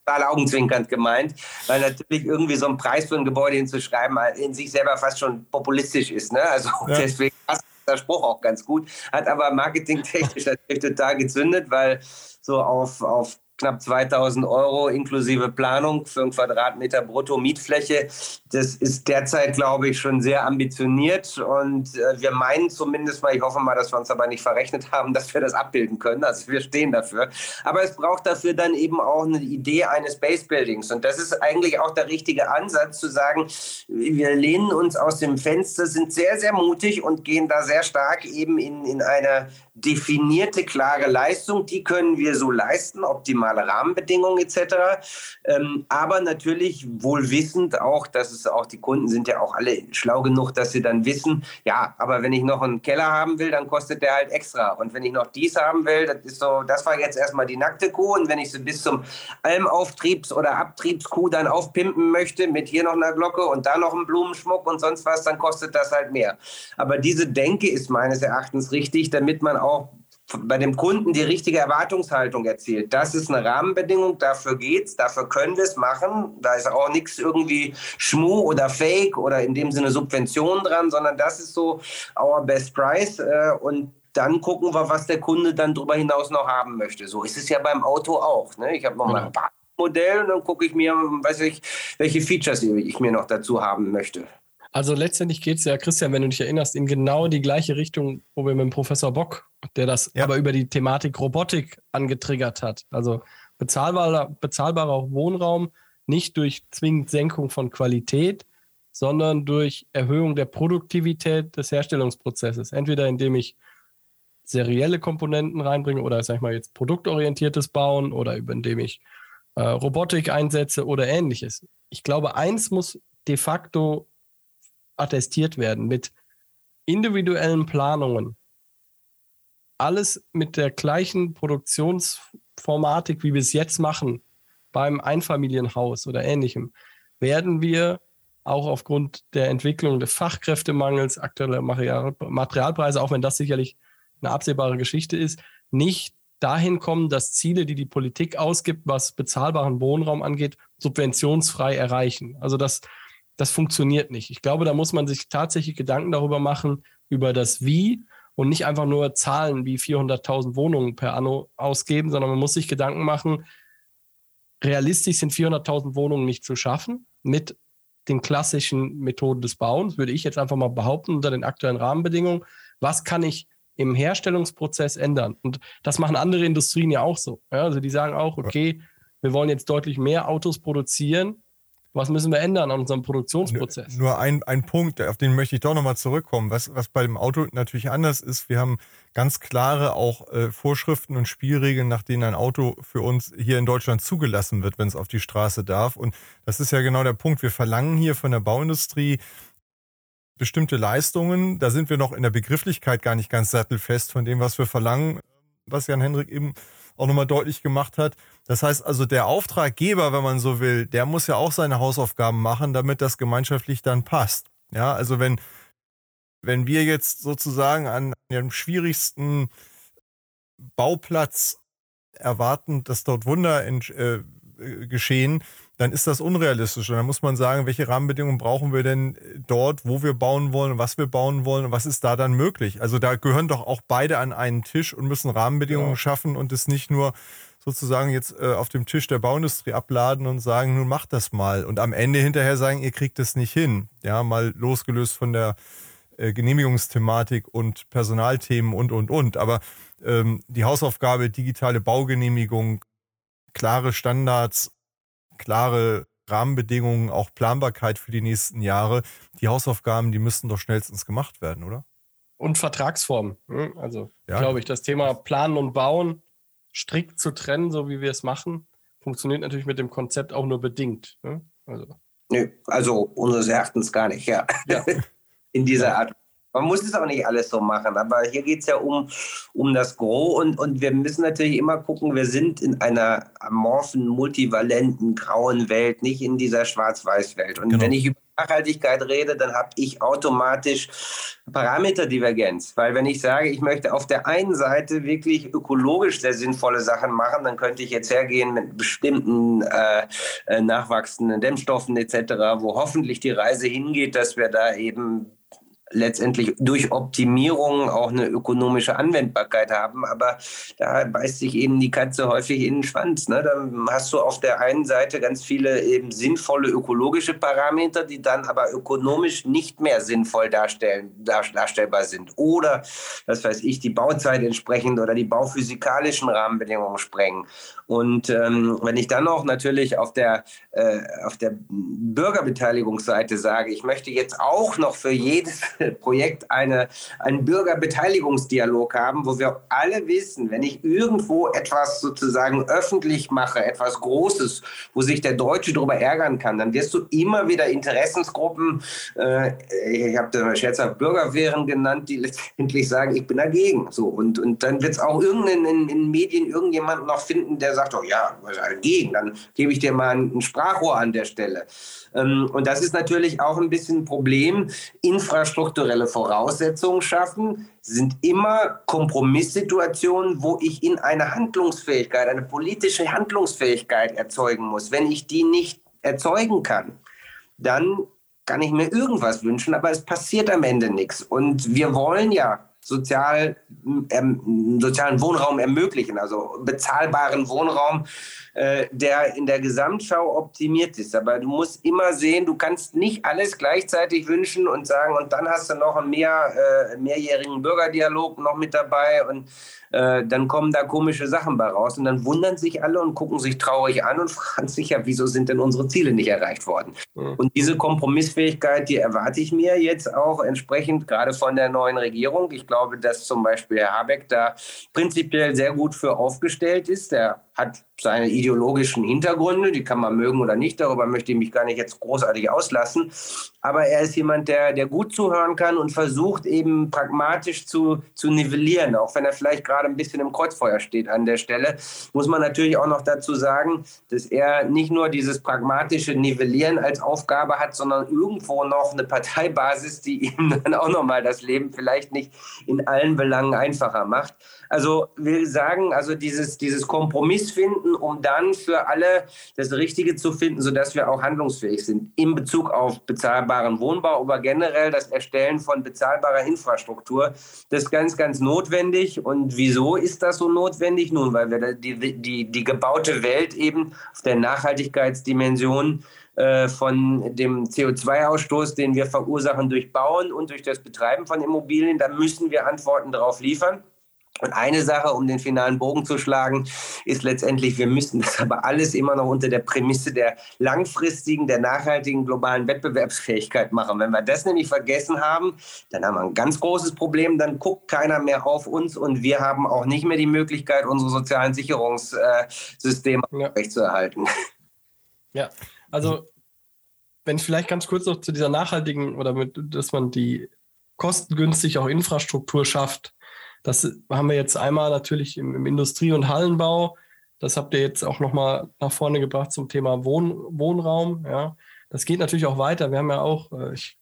Speaker 2: total augenzwinkernd gemeint, weil natürlich irgendwie so ein Preis für ein Gebäude hinzuschreiben in sich selber fast schon populistisch ist. Ne? Also ja. [laughs] deswegen passt der Spruch auch ganz gut, hat aber marketingtechnisch natürlich total gezündet, weil so auf, auf knapp 2000 Euro inklusive Planung für einen Quadratmeter Brutto-Mietfläche. Das ist derzeit, glaube ich, schon sehr ambitioniert und äh, wir meinen zumindest mal, ich hoffe mal, dass wir uns aber nicht verrechnet haben, dass wir das abbilden können. Also wir stehen dafür. Aber es braucht dafür dann eben auch eine Idee eines Base Buildings und das ist eigentlich auch der richtige Ansatz zu sagen, wir lehnen uns aus dem Fenster, sind sehr, sehr mutig und gehen da sehr stark eben in, in eine definierte, klare Leistung. Die können wir so leisten, optimale Rahmenbedingungen etc. Ähm, aber natürlich wohl wissend auch, dass es auch die Kunden sind ja auch alle schlau genug, dass sie dann wissen, ja, aber wenn ich noch einen Keller haben will, dann kostet der halt extra. Und wenn ich noch dies haben will, das ist so, das war jetzt erstmal die nackte Kuh. Und wenn ich sie bis zum Almauftriebs- oder Abtriebskuh dann aufpimpen möchte, mit hier noch einer Glocke und da noch einem Blumenschmuck und sonst was, dann kostet das halt mehr. Aber diese Denke ist meines Erachtens richtig, damit man auch bei dem Kunden die richtige Erwartungshaltung erzielt. Das ist eine Rahmenbedingung, dafür geht's, dafür können wir es machen. Da ist auch nichts irgendwie Schmu oder Fake oder in dem Sinne Subvention dran, sondern das ist so our best price äh, und dann gucken wir, was der Kunde dann darüber hinaus noch haben möchte. So ist es ja beim Auto auch. Ne? Ich habe noch mal ein paar Modell und dann gucke ich mir, weiß ich, welche Features ich mir noch dazu haben möchte.
Speaker 3: Also letztendlich geht es ja, Christian, wenn du dich erinnerst, in genau die gleiche Richtung, wo wir mit dem Professor Bock, der das ja. aber über die Thematik Robotik angetriggert hat. Also bezahlbarer, bezahlbarer Wohnraum, nicht durch zwingend Senkung von Qualität, sondern durch Erhöhung der Produktivität des Herstellungsprozesses. Entweder indem ich serielle Komponenten reinbringe oder sag ich mal jetzt produktorientiertes Bauen oder indem ich äh, Robotik einsetze oder ähnliches. Ich glaube, eins muss de facto attestiert werden mit individuellen Planungen. Alles mit der gleichen Produktionsformatik, wie wir es jetzt machen, beim Einfamilienhaus oder ähnlichem, werden wir auch aufgrund der Entwicklung des Fachkräftemangels, aktueller Material, Materialpreise, auch wenn das sicherlich eine absehbare Geschichte ist, nicht dahin kommen, dass Ziele, die die Politik ausgibt, was bezahlbaren Wohnraum angeht, subventionsfrei erreichen. Also das, das funktioniert nicht. Ich glaube, da muss man sich tatsächlich Gedanken darüber machen, über das Wie und nicht einfach nur Zahlen wie 400.000 Wohnungen per Anno ausgeben, sondern man muss sich Gedanken machen, realistisch sind 400.000 Wohnungen nicht zu schaffen mit den klassischen Methoden des Bauens, würde ich jetzt einfach mal behaupten, unter den aktuellen Rahmenbedingungen. Was kann ich im Herstellungsprozess ändern? Und das machen andere Industrien ja auch so. Ja, also die sagen auch, okay, wir wollen jetzt deutlich mehr Autos produzieren. Was müssen wir ändern an unserem Produktionsprozess?
Speaker 1: Nur ein, ein Punkt, auf den möchte ich doch nochmal zurückkommen. Was, was bei dem Auto natürlich anders ist, wir haben ganz klare auch äh, Vorschriften und Spielregeln, nach denen ein Auto für uns hier in Deutschland zugelassen wird, wenn es auf die Straße darf. Und das ist ja genau der Punkt. Wir verlangen hier von der Bauindustrie bestimmte Leistungen. Da sind wir noch in der Begrifflichkeit gar nicht ganz sattelfest von dem, was wir verlangen, was Jan Hendrik eben auch nochmal deutlich gemacht hat. Das heißt also, der Auftraggeber, wenn man so will, der muss ja auch seine Hausaufgaben machen, damit das gemeinschaftlich dann passt. Ja, also wenn, wenn wir jetzt sozusagen an dem schwierigsten Bauplatz erwarten, dass dort Wunder äh, geschehen, dann ist das unrealistisch. Und dann muss man sagen, welche Rahmenbedingungen brauchen wir denn dort, wo wir bauen wollen, was wir bauen wollen und was ist da dann möglich? Also da gehören doch auch beide an einen Tisch und müssen Rahmenbedingungen ja. schaffen und es nicht nur sozusagen jetzt äh, auf dem Tisch der Bauindustrie abladen und sagen, nun macht das mal. Und am Ende hinterher sagen, ihr kriegt es nicht hin. Ja, mal losgelöst von der äh, Genehmigungsthematik und Personalthemen und, und, und. Aber ähm, die Hausaufgabe, digitale Baugenehmigung, klare Standards, klare Rahmenbedingungen, auch Planbarkeit für die nächsten Jahre. Die Hausaufgaben, die müssten doch schnellstens gemacht werden, oder?
Speaker 3: Und Vertragsformen. Ne? Also, ja. glaube ich, das Thema Planen und Bauen strikt zu trennen, so wie wir es machen, funktioniert natürlich mit dem Konzept auch nur bedingt. Ne?
Speaker 2: Also. Nö, also unseres Erachtens gar nicht, ja. ja. In dieser Art man muss es auch nicht alles so machen, aber hier geht es ja um, um das Gros und, und wir müssen natürlich immer gucken, wir sind in einer amorphen, multivalenten, grauen Welt, nicht in dieser Schwarz-Weiß-Welt. Und genau. wenn ich über Nachhaltigkeit rede, dann habe ich automatisch Parameterdivergenz. Weil wenn ich sage, ich möchte auf der einen Seite wirklich ökologisch sehr sinnvolle Sachen machen, dann könnte ich jetzt hergehen mit bestimmten äh, äh nachwachsenden Dämmstoffen etc., wo hoffentlich die Reise hingeht, dass wir da eben letztendlich durch Optimierung auch eine ökonomische Anwendbarkeit haben. Aber da beißt sich eben die Katze häufig in den Schwanz. Ne? Da hast du auf der einen Seite ganz viele eben sinnvolle ökologische Parameter, die dann aber ökonomisch nicht mehr sinnvoll darstellen, darstellbar sind. Oder, das weiß ich, die Bauzeit entsprechend oder die bauphysikalischen Rahmenbedingungen sprengen. Und ähm, wenn ich dann auch natürlich auf der, äh, auf der Bürgerbeteiligungsseite sage, ich möchte jetzt auch noch für jedes [laughs] Projekt eine, einen Bürgerbeteiligungsdialog haben, wo wir alle wissen, wenn ich irgendwo etwas sozusagen öffentlich mache, etwas Großes, wo sich der Deutsche darüber ärgern kann, dann wirst du immer wieder Interessensgruppen, äh, ich habe das scherzhaft Bürgerwehren genannt, die letztendlich sagen, ich bin dagegen. So, und, und dann wird es auch irgendeinen in, in Medien irgendjemanden noch finden, der sagt, oh ja, was dagegen, dann gebe ich dir mal ein Sprachrohr an der Stelle. Ähm, und das ist natürlich auch ein bisschen ein Problem. Infrastrukturelle Voraussetzungen schaffen sind immer Kompromisssituationen, wo ich in eine Handlungsfähigkeit, eine politische Handlungsfähigkeit erzeugen muss. Wenn ich die nicht erzeugen kann, dann kann ich mir irgendwas wünschen, aber es passiert am Ende nichts. Und wir wollen ja sozial, ähm, sozialen Wohnraum ermöglichen, also bezahlbaren Wohnraum, äh, der in der Gesamtschau optimiert ist. Aber du musst immer sehen, du kannst nicht alles gleichzeitig wünschen und sagen, und dann hast du noch einen mehr, äh, mehrjährigen Bürgerdialog noch mit dabei und äh, dann kommen da komische Sachen bei raus und dann wundern sich alle und gucken sich traurig an und [laughs] fragen sich ja, wieso sind denn unsere Ziele nicht erreicht worden? Mhm. Und diese Kompromissfähigkeit, die erwarte ich mir jetzt auch entsprechend gerade von der neuen Regierung. Ich glaube, dass zum Beispiel Herr Habeck da prinzipiell sehr gut für aufgestellt ist. Der hat seine ideologischen Hintergründe, die kann man mögen oder nicht, darüber möchte ich mich gar nicht jetzt großartig auslassen. Aber er ist jemand, der, der gut zuhören kann und versucht eben pragmatisch zu, zu nivellieren, auch wenn er vielleicht gerade ein bisschen im Kreuzfeuer steht an der Stelle. Muss man natürlich auch noch dazu sagen, dass er nicht nur dieses pragmatische Nivellieren als Aufgabe hat, sondern irgendwo noch eine Parteibasis, die ihm [laughs] dann auch nochmal das Leben vielleicht nicht in allen Belangen einfacher macht. Also will sagen, also dieses, dieses Kompromiss finden, um dann für alle das Richtige zu finden, sodass wir auch handlungsfähig sind in Bezug auf bezahlbaren Wohnbau, aber generell das Erstellen von bezahlbarer Infrastruktur. Das ist ganz, ganz notwendig. Und wieso ist das so notwendig? Nun, weil wir die, die, die gebaute Welt eben auf der Nachhaltigkeitsdimension äh, von dem CO2-Ausstoß, den wir verursachen durch Bauen und durch das Betreiben von Immobilien, da müssen wir Antworten darauf liefern. Und eine Sache, um den finalen Bogen zu schlagen, ist letztendlich, wir müssen das aber alles immer noch unter der Prämisse der langfristigen, der nachhaltigen globalen Wettbewerbsfähigkeit machen. Wenn wir das nämlich vergessen haben, dann haben wir ein ganz großes Problem. Dann guckt keiner mehr auf uns und wir haben auch nicht mehr die Möglichkeit, unsere sozialen Sicherungssysteme ja. aufrechtzuerhalten.
Speaker 3: Ja, also wenn ich vielleicht ganz kurz noch zu dieser nachhaltigen oder mit, dass man die kostengünstig auch Infrastruktur schafft, das haben wir jetzt einmal natürlich im, im Industrie- und Hallenbau. Das habt ihr jetzt auch nochmal nach vorne gebracht zum Thema Wohn, Wohnraum. Ja. Das geht natürlich auch weiter. Wir haben ja auch, äh, ich,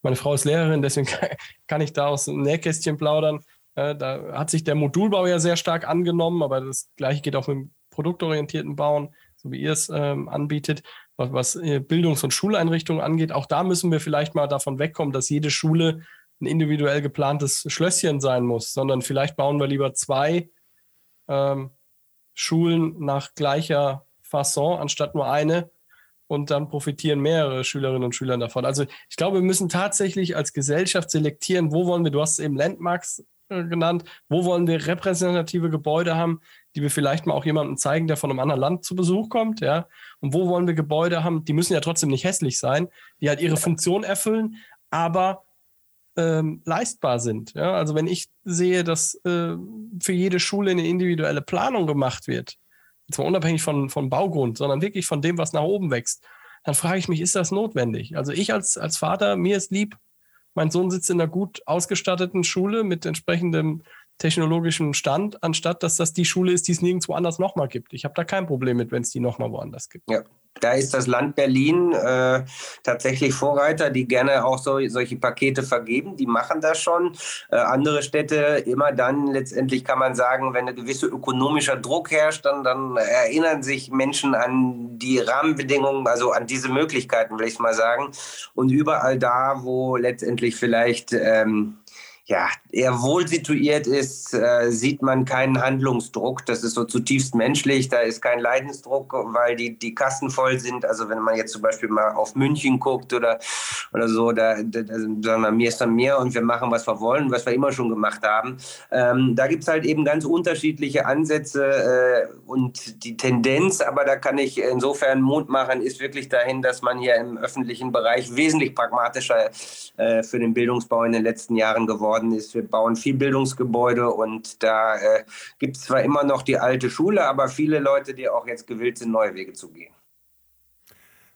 Speaker 3: meine Frau ist Lehrerin, deswegen [laughs] kann ich da aus dem Nähkästchen plaudern. Da hat sich der Modulbau ja sehr stark angenommen, aber das Gleiche geht auch mit dem produktorientierten Bauen, so wie ihr es ähm, anbietet. Was, was äh, Bildungs- und Schuleinrichtungen angeht, auch da müssen wir vielleicht mal davon wegkommen, dass jede Schule ein individuell geplantes Schlösschen sein muss, sondern vielleicht bauen wir lieber zwei ähm, Schulen nach gleicher Fasson anstatt nur eine und dann profitieren mehrere Schülerinnen und Schüler davon. Also ich glaube, wir müssen tatsächlich als Gesellschaft selektieren, wo wollen wir, du hast es eben Landmarks äh, genannt, wo wollen wir repräsentative Gebäude haben, die wir vielleicht mal auch jemandem zeigen, der von einem anderen Land zu Besuch kommt, ja. Und wo wollen wir Gebäude haben, die müssen ja trotzdem nicht hässlich sein, die halt ihre Funktion erfüllen, aber ähm, leistbar sind. Ja? Also wenn ich sehe, dass äh, für jede Schule eine individuelle Planung gemacht wird, zwar unabhängig von, von Baugrund, sondern wirklich von dem, was nach oben wächst, dann frage ich mich, ist das notwendig? Also ich als, als Vater, mir ist lieb, mein Sohn sitzt in einer gut ausgestatteten Schule mit entsprechendem technologischen Stand, anstatt dass das die Schule ist, die es nirgendwo anders nochmal gibt. Ich habe da kein Problem mit, wenn es die nochmal woanders gibt.
Speaker 2: Ja, da ist das Land Berlin äh, tatsächlich Vorreiter, die gerne auch so, solche Pakete vergeben. Die machen das schon. Äh, andere Städte immer dann, letztendlich kann man sagen, wenn ein gewisser ökonomischer Druck herrscht, dann, dann erinnern sich Menschen an die Rahmenbedingungen, also an diese Möglichkeiten, will ich mal sagen. Und überall da, wo letztendlich vielleicht ähm, ja, er wohl situiert ist, äh, sieht man keinen Handlungsdruck. Das ist so zutiefst menschlich. Da ist kein Leidensdruck, weil die, die Kassen voll sind. Also wenn man jetzt zum Beispiel mal auf München guckt oder, oder so, da, da, da sagen wir, mir ist dann mehr und wir machen, was wir wollen, was wir immer schon gemacht haben. Ähm, da gibt es halt eben ganz unterschiedliche Ansätze äh, und die Tendenz, aber da kann ich insofern Mut machen, ist wirklich dahin, dass man hier im öffentlichen Bereich wesentlich pragmatischer äh, für den Bildungsbau in den letzten Jahren geworden geworden ist. Wir bauen viel Bildungsgebäude und da äh, gibt es zwar immer noch die alte Schule, aber viele Leute, die auch jetzt gewillt sind, neue Wege zu gehen.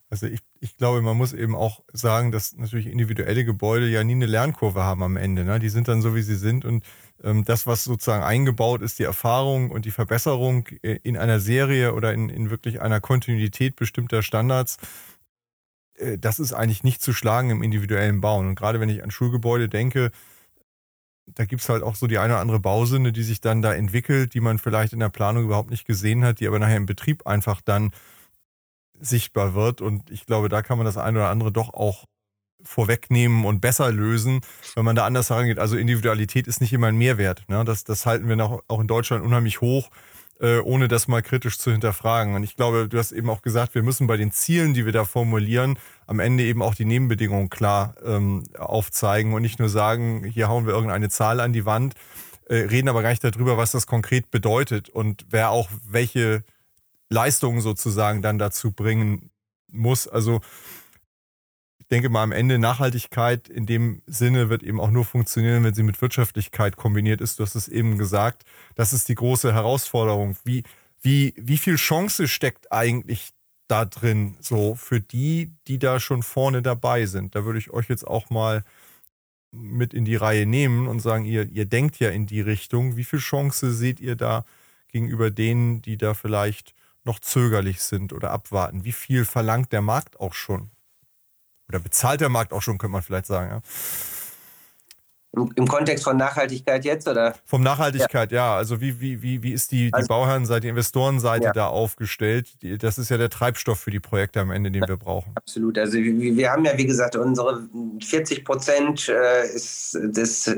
Speaker 1: Also ich, ich glaube, man muss eben auch sagen, dass natürlich individuelle Gebäude ja nie eine Lernkurve haben am Ende. Ne? Die sind dann so, wie sie sind und ähm, das, was sozusagen eingebaut ist, die Erfahrung und die Verbesserung in einer Serie oder in, in wirklich einer Kontinuität bestimmter Standards, äh, das ist eigentlich nicht zu schlagen im individuellen Bauen. Und gerade wenn ich an Schulgebäude denke, da gibt's halt auch so die eine oder andere Bausünde, die sich dann da entwickelt, die man vielleicht in der Planung überhaupt nicht gesehen hat, die aber nachher im Betrieb einfach dann sichtbar wird. Und ich glaube, da kann man das eine oder andere doch auch vorwegnehmen und besser lösen, wenn man da anders herangeht. Also Individualität ist nicht immer ein Mehrwert. Ne? Das, das halten wir noch, auch in Deutschland unheimlich hoch, äh, ohne das mal kritisch zu hinterfragen. Und ich glaube, du hast eben auch gesagt, wir müssen bei den Zielen, die wir da formulieren, am Ende eben auch die Nebenbedingungen klar ähm, aufzeigen und nicht nur sagen, hier hauen wir irgendeine Zahl an die Wand. äh, reden aber gar nicht darüber, was das konkret bedeutet und wer auch welche Leistungen sozusagen dann dazu bringen muss. Also ich denke mal am Ende Nachhaltigkeit in dem Sinne wird eben auch nur funktionieren, wenn sie mit Wirtschaftlichkeit kombiniert ist. Du hast es eben gesagt. Das ist die große Herausforderung. Wie, wie, wie viel Chance steckt eigentlich da drin, so für die, die da schon vorne dabei sind? Da würde ich euch jetzt auch mal mit in die Reihe nehmen und sagen, ihr, ihr denkt ja in die Richtung. Wie viel Chance seht ihr da gegenüber denen, die da vielleicht noch zögerlich sind oder abwarten? Wie viel verlangt der Markt auch schon? Oder bezahlt der Markt auch schon, könnte man vielleicht sagen. Ja?
Speaker 2: Im Kontext von Nachhaltigkeit jetzt, oder?
Speaker 1: Vom Nachhaltigkeit, ja. ja. Also wie, wie, wie, wie ist die, die also, Bauherrenseite, die Investorenseite ja. da aufgestellt? Das ist ja der Treibstoff für die Projekte am Ende, den wir brauchen.
Speaker 2: Absolut. Also wir haben ja, wie gesagt, unsere 40 Prozent äh, des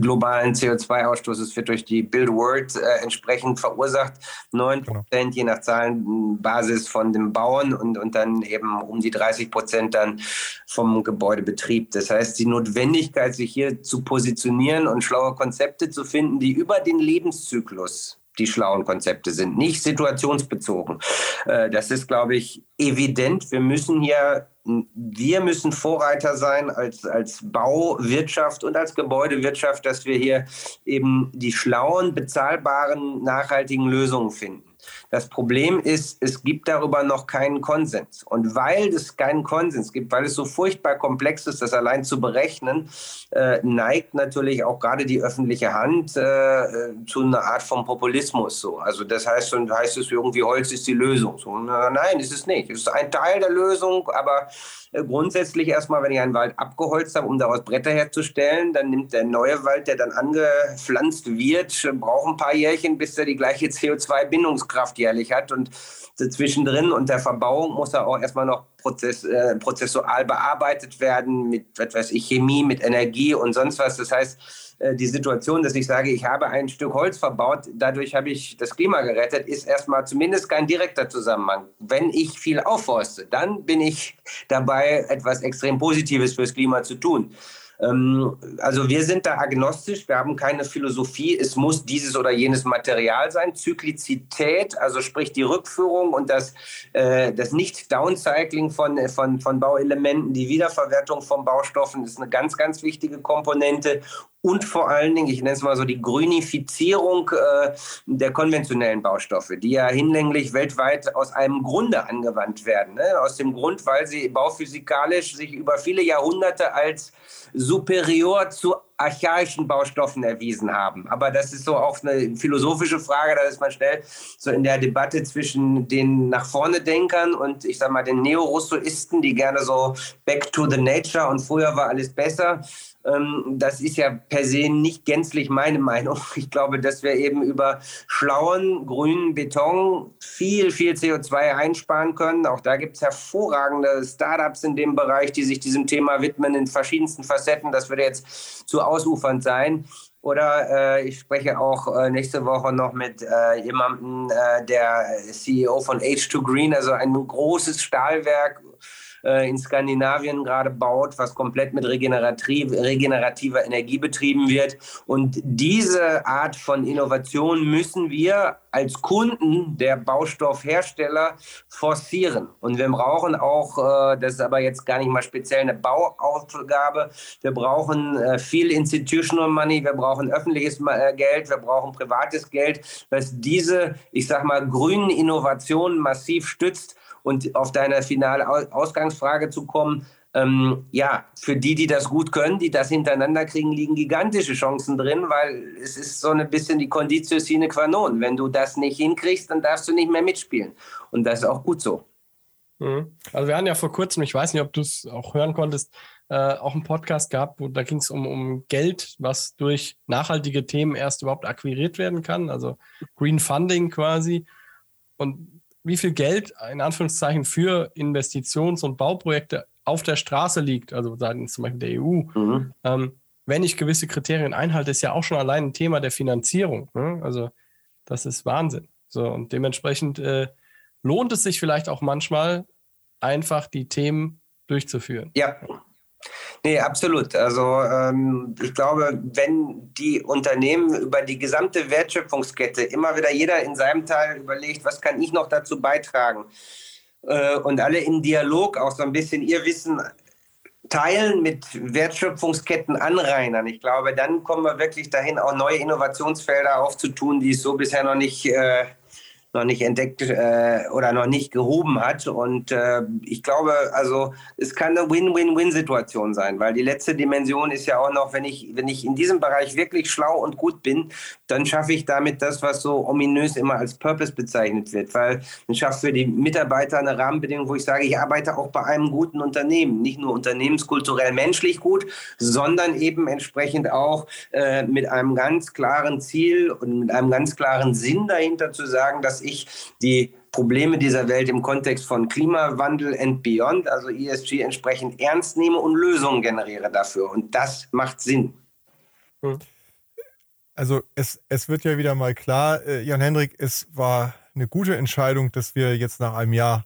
Speaker 2: globalen CO2-Ausstoßes wird durch die Build World äh, entsprechend verursacht. 9 genau. Prozent genau. je nach Zahlenbasis von den Bauern und, und dann eben um die 30 Prozent dann vom Gebäudebetrieb. Das heißt, die Notwendigkeit, sich hier zu positionieren, positionieren und schlaue Konzepte zu finden, die über den Lebenszyklus die schlauen Konzepte sind, nicht situationsbezogen. Äh, das ist, glaube ich, evident. Wir müssen hier, wir müssen Vorreiter sein als, als Bauwirtschaft und als Gebäudewirtschaft, dass wir hier eben die schlauen, bezahlbaren, nachhaltigen Lösungen finden. Das Problem ist, es gibt darüber noch keinen Konsens. Und weil es keinen Konsens gibt, weil es so furchtbar komplex ist, das allein zu berechnen, äh, neigt natürlich auch gerade die öffentliche Hand äh, zu einer Art von Populismus. So. Also das heißt, dann heißt es irgendwie, Holz ist die Lösung. So, nein, ist es nicht. Es ist ein Teil der Lösung, aber äh, grundsätzlich erstmal, wenn ich einen Wald abgeholzt habe, um daraus Bretter herzustellen, dann nimmt der neue Wald, der dann angepflanzt wird, braucht ein paar Jährchen, bis er die gleiche [laughs] CO2-Bindungskraft jährlich hat. Und zwischendrin und der Verbauung muss er auch erstmal noch prozess, äh, prozessual bearbeitet werden mit, was Chemie, mit Energie und sonst was. Das heißt, äh, die Situation, dass ich sage, ich habe ein Stück Holz verbaut, dadurch habe ich das Klima gerettet, ist erstmal zumindest kein direkter Zusammenhang. Wenn ich viel aufforste, dann bin ich dabei, etwas extrem Positives fürs Klima zu tun. Ähm, also wir sind da agnostisch, wir haben keine Philosophie, es muss dieses oder jenes Material sein. Zyklizität, also sprich die Rückführung und das, äh, das Nicht-Downcycling von, von, von Bauelementen, die Wiederverwertung von Baustoffen ist eine ganz, ganz wichtige Komponente und vor allen Dingen, ich nenne es mal so, die Grünifizierung äh, der konventionellen Baustoffe, die ja hinlänglich weltweit aus einem Grunde angewandt werden. Ne? Aus dem Grund, weil sie bauphysikalisch sich über viele Jahrhunderte als superior zu archaischen Baustoffen erwiesen haben. Aber das ist so auch eine philosophische Frage, da ist man schnell so in der Debatte zwischen den nach vorne Denkern und ich sag mal den Neo-Rousseauisten, die gerne so back to the nature und früher war alles besser das ist ja per se nicht gänzlich meine Meinung. [laughs] Ich glaube, dass wir eben über schlauen grünen Beton viel, viel CO2 einsparen können. Auch da gibt es hervorragende Startups in dem Bereich, die sich diesem Thema widmen in verschiedensten Facetten. Das würde jetzt zu ausufernd sein. Oder äh, ich spreche auch äh, nächste Woche noch mit äh, jemandem, äh, der CEO von H2 Green, also ein großes Stahlwerk äh, in Skandinavien gerade baut, was komplett mit regenerativ, regenerativer Energie betrieben wird. Und diese Art von Innovation müssen wir als Kunden der Baustoffhersteller forcieren. Und wir brauchen auch, äh, das ist aber jetzt gar nicht mal speziell eine Bauaufgabe, wir brauchen äh, viel Institutional Money, wir brauchen öffentliches äh, Geld, wir brauchen privates Geld, was diese, ich sag mal, grünen Innovationen massiv stützt und auf deine finale Ausgangsfrage zu kommen, ähm, ja, für die, die das gut können, die das hintereinander kriegen, liegen gigantische Chancen drin, weil es ist so ein bisschen die Conditio sine qua non. Wenn du das nicht hinkriegst, dann darfst du nicht mehr mitspielen. Und das ist auch gut so.
Speaker 3: Mhm. Also wir hatten ja vor kurzem, ich weiß nicht, ob du es auch hören konntest, äh, auch einen Podcast gehabt, wo da ging es um, um Geld, was durch nachhaltige Themen erst überhaupt akquiriert werden kann, also Green Funding quasi. Und wie viel Geld in Anführungszeichen für Investitions- und Bauprojekte auf der Straße liegt, also seitens zum Beispiel der EU, mhm. ähm, wenn ich gewisse Kriterien einhalte, ist ja auch schon allein ein Thema der Finanzierung. Ne? Also das ist Wahnsinn. So, und dementsprechend äh, lohnt es sich vielleicht auch manchmal, einfach die Themen durchzuführen.
Speaker 2: Ja. Nee, absolut. Also ähm, ich glaube, wenn die Unternehmen über die gesamte Wertschöpfungskette immer wieder jeder in seinem Teil überlegt, was kann ich noch dazu beitragen äh, und alle im Dialog auch so ein bisschen ihr Wissen teilen mit Wertschöpfungsketten anreinern. Ich glaube, dann kommen wir wirklich dahin, auch neue Innovationsfelder aufzutun, die es so bisher noch nicht äh, noch nicht entdeckt äh, oder noch nicht gehoben hat. Und äh, ich glaube, also es kann eine Win-Win-Win-Situation sein, weil die letzte Dimension ist ja auch noch, wenn ich, wenn ich in diesem Bereich wirklich schlau und gut bin, dann schaffe ich damit das, was so ominös immer als Purpose bezeichnet wird, weil ich schaffe für die Mitarbeiter eine Rahmenbedingung, wo ich sage, ich arbeite auch bei einem guten Unternehmen, nicht nur unternehmenskulturell menschlich gut, sondern eben entsprechend auch äh, mit einem ganz klaren Ziel und mit einem ganz klaren Sinn dahinter zu sagen, dass ich die Probleme dieser Welt im Kontext von Klimawandel and beyond, also ESG, entsprechend ernst nehme und Lösungen generiere dafür. Und das macht Sinn.
Speaker 1: Also es, es wird ja wieder mal klar, äh, Jan Hendrik, es war eine gute Entscheidung, dass wir jetzt nach einem Jahr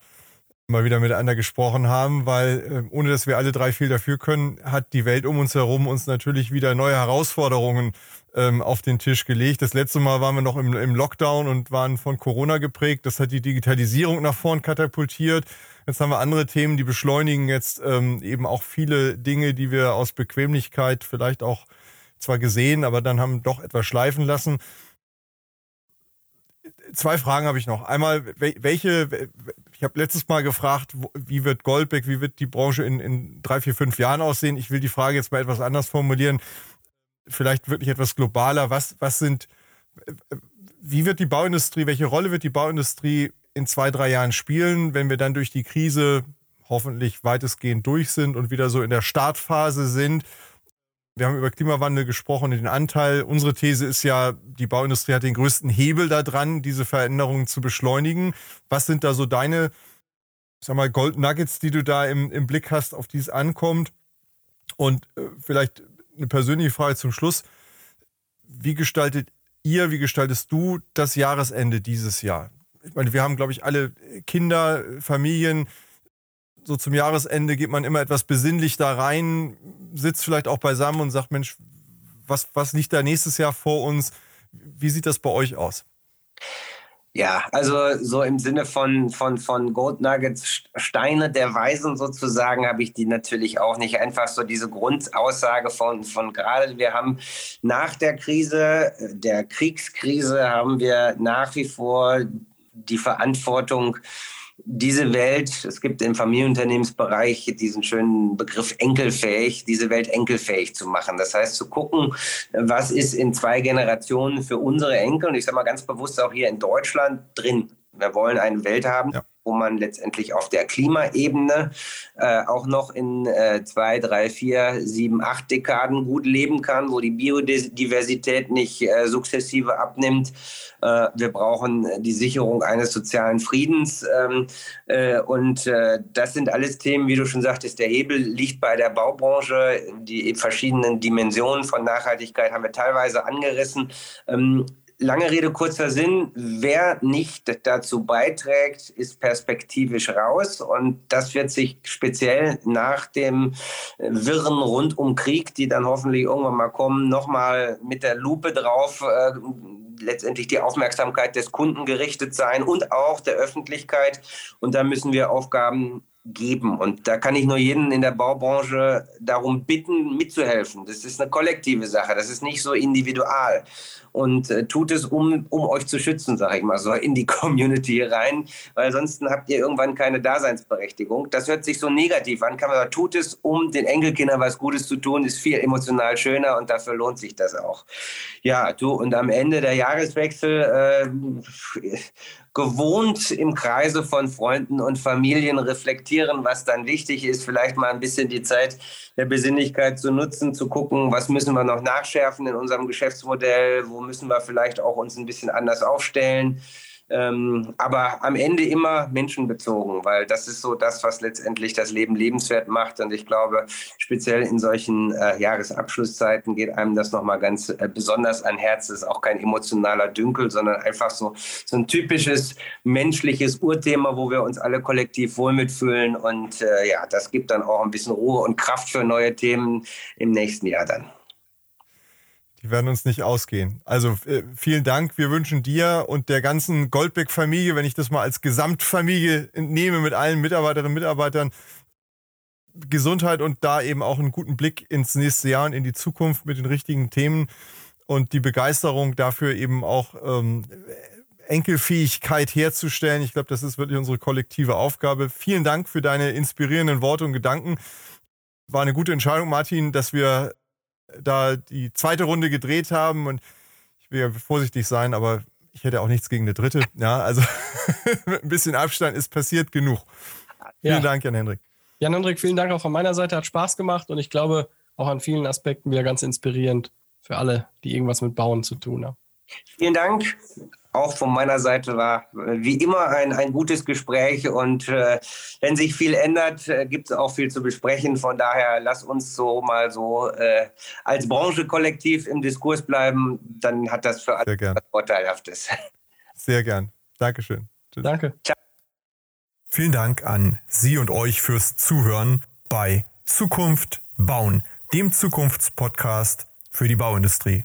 Speaker 1: mal wieder miteinander gesprochen haben, weil äh, ohne dass wir alle drei viel dafür können, hat die Welt um uns herum uns natürlich wieder neue Herausforderungen ähm, auf den Tisch gelegt. Das letzte Mal waren wir noch im, im Lockdown und waren von Corona geprägt. Das hat die Digitalisierung nach vorn katapultiert. Jetzt haben wir andere Themen, die beschleunigen jetzt ähm, eben auch viele Dinge, die wir aus Bequemlichkeit vielleicht auch zwar gesehen, aber dann haben doch etwas schleifen lassen. Zwei Fragen habe ich noch. Einmal, welche, ich habe letztes Mal gefragt, wie wird Goldbeck, wie wird die Branche in, in drei, vier, fünf Jahren aussehen? Ich will die Frage jetzt mal etwas anders formulieren vielleicht wirklich etwas globaler. Was, was sind, wie wird die Bauindustrie, welche Rolle wird die Bauindustrie in zwei, drei Jahren spielen, wenn wir dann durch die Krise hoffentlich weitestgehend durch sind und wieder so in der Startphase sind? Wir haben über Klimawandel gesprochen, den Anteil. Unsere These ist ja, die Bauindustrie hat den größten Hebel daran, diese Veränderungen zu beschleunigen. Was sind da so deine, sag mal, Gold Nuggets, die du da im, im Blick hast, auf die es ankommt? Und äh, vielleicht eine persönliche Frage zum Schluss. Wie gestaltet ihr, wie gestaltest du das Jahresende dieses Jahr? Ich meine, wir haben, glaube ich, alle Kinder, Familien. So zum Jahresende geht man immer etwas besinnlich da rein, sitzt vielleicht auch beisammen und sagt, Mensch, was, was liegt da nächstes Jahr vor uns? Wie sieht das bei euch aus?
Speaker 2: Ja, also so im Sinne von, von, von Gold Nuggets, Steine der Weisen sozusagen, habe ich die natürlich auch nicht. Einfach so diese Grundaussage von, von gerade, wir haben nach der Krise, der Kriegskrise, haben wir nach wie vor die Verantwortung, diese Welt, es gibt im Familienunternehmensbereich diesen schönen Begriff enkelfähig, diese Welt enkelfähig zu machen. Das heißt, zu gucken, was ist in zwei Generationen für unsere Enkel, und ich sage mal ganz bewusst auch hier in Deutschland drin. Wir wollen eine Welt haben, ja wo man letztendlich auf der Klimaebene äh, auch noch in äh, zwei, drei, vier, sieben, acht Dekaden gut leben kann, wo die Biodiversität nicht äh, sukzessive abnimmt. Äh, wir brauchen die Sicherung eines sozialen Friedens. Ähm, äh, und äh, das sind alles Themen, wie du schon sagtest, der Hebel liegt bei der Baubranche. Die verschiedenen Dimensionen von Nachhaltigkeit haben wir teilweise angerissen. Ähm, Lange Rede, kurzer Sinn. Wer nicht dazu beiträgt, ist perspektivisch raus. Und das wird sich speziell nach dem Wirren rund um Krieg, die dann hoffentlich irgendwann mal kommen, nochmal mit der Lupe drauf äh, letztendlich die Aufmerksamkeit des Kunden gerichtet sein und auch der Öffentlichkeit. Und da müssen wir Aufgaben geben. Und da kann ich nur jeden in der Baubranche darum bitten, mitzuhelfen. Das ist eine kollektive Sache, das ist nicht so individual. Und äh, tut es, um, um euch zu schützen, sage ich mal so, in die [laughs] Community rein, weil sonst habt ihr irgendwann keine Daseinsberechtigung. Das hört sich so negativ an, kann man sagen, tut es, um den Enkelkindern was Gutes zu tun, ist viel emotional schöner und dafür lohnt sich das auch. Ja, du, und am Ende der Jahreswechsel äh, gewohnt im Kreise von Freunden und Familien reflektieren, was dann wichtig ist, vielleicht mal ein bisschen die Zeit der Besinnlichkeit zu nutzen, zu gucken, was müssen wir noch nachschärfen in unserem Geschäftsmodell, wo müssen wir vielleicht auch uns ein bisschen anders aufstellen. Ähm, aber am Ende immer menschenbezogen, weil das ist so das, was letztendlich das Leben lebenswert macht. Und ich glaube, speziell in solchen äh, Jahresabschlusszeiten geht einem das nochmal ganz äh, besonders an Herz. Das ist auch kein emotionaler Dünkel, sondern einfach so, so ein typisches menschliches Urthema, wo wir uns alle kollektiv wohl mitfühlen. Und äh, ja, das gibt dann auch ein bisschen Ruhe und Kraft für neue Themen im nächsten Jahr dann.
Speaker 1: Die werden uns nicht ausgehen. Also äh, vielen Dank. Wir wünschen dir und der ganzen Goldbeck-Familie, wenn ich das mal als Gesamtfamilie entnehme mit allen Mitarbeiterinnen und Mitarbeitern, Gesundheit und da eben auch einen guten Blick ins nächste Jahr und in die Zukunft mit den richtigen Themen und die Begeisterung dafür eben auch ähm, Enkelfähigkeit herzustellen. Ich glaube, das ist wirklich unsere kollektive Aufgabe. Vielen Dank für deine inspirierenden Worte und Gedanken. War eine gute Entscheidung, Martin, dass wir da die zweite Runde gedreht haben und ich will ja vorsichtig sein, aber ich hätte auch nichts gegen eine dritte. Ja, also [laughs] mit ein bisschen Abstand ist passiert genug. Vielen ja. Dank, Jan-Hendrik.
Speaker 3: Jan-Hendrik, vielen Dank auch von meiner Seite. Hat Spaß gemacht und ich glaube auch an vielen Aspekten wieder ganz inspirierend für alle, die irgendwas mit Bauen zu tun haben.
Speaker 2: Vielen Dank auch von meiner Seite war wie immer ein, ein gutes Gespräch und äh, wenn sich viel ändert, äh, gibt es auch viel zu besprechen. Von daher lass uns so mal so äh, als Branche kollektiv im Diskurs bleiben, dann hat das für alle was Vorteilhaftes. [laughs]
Speaker 1: Sehr gern. Dankeschön.
Speaker 3: Tschüss. Danke. Ciao.
Speaker 1: Vielen Dank an Sie und euch fürs Zuhören bei Zukunft bauen, dem Zukunftspodcast für die Bauindustrie.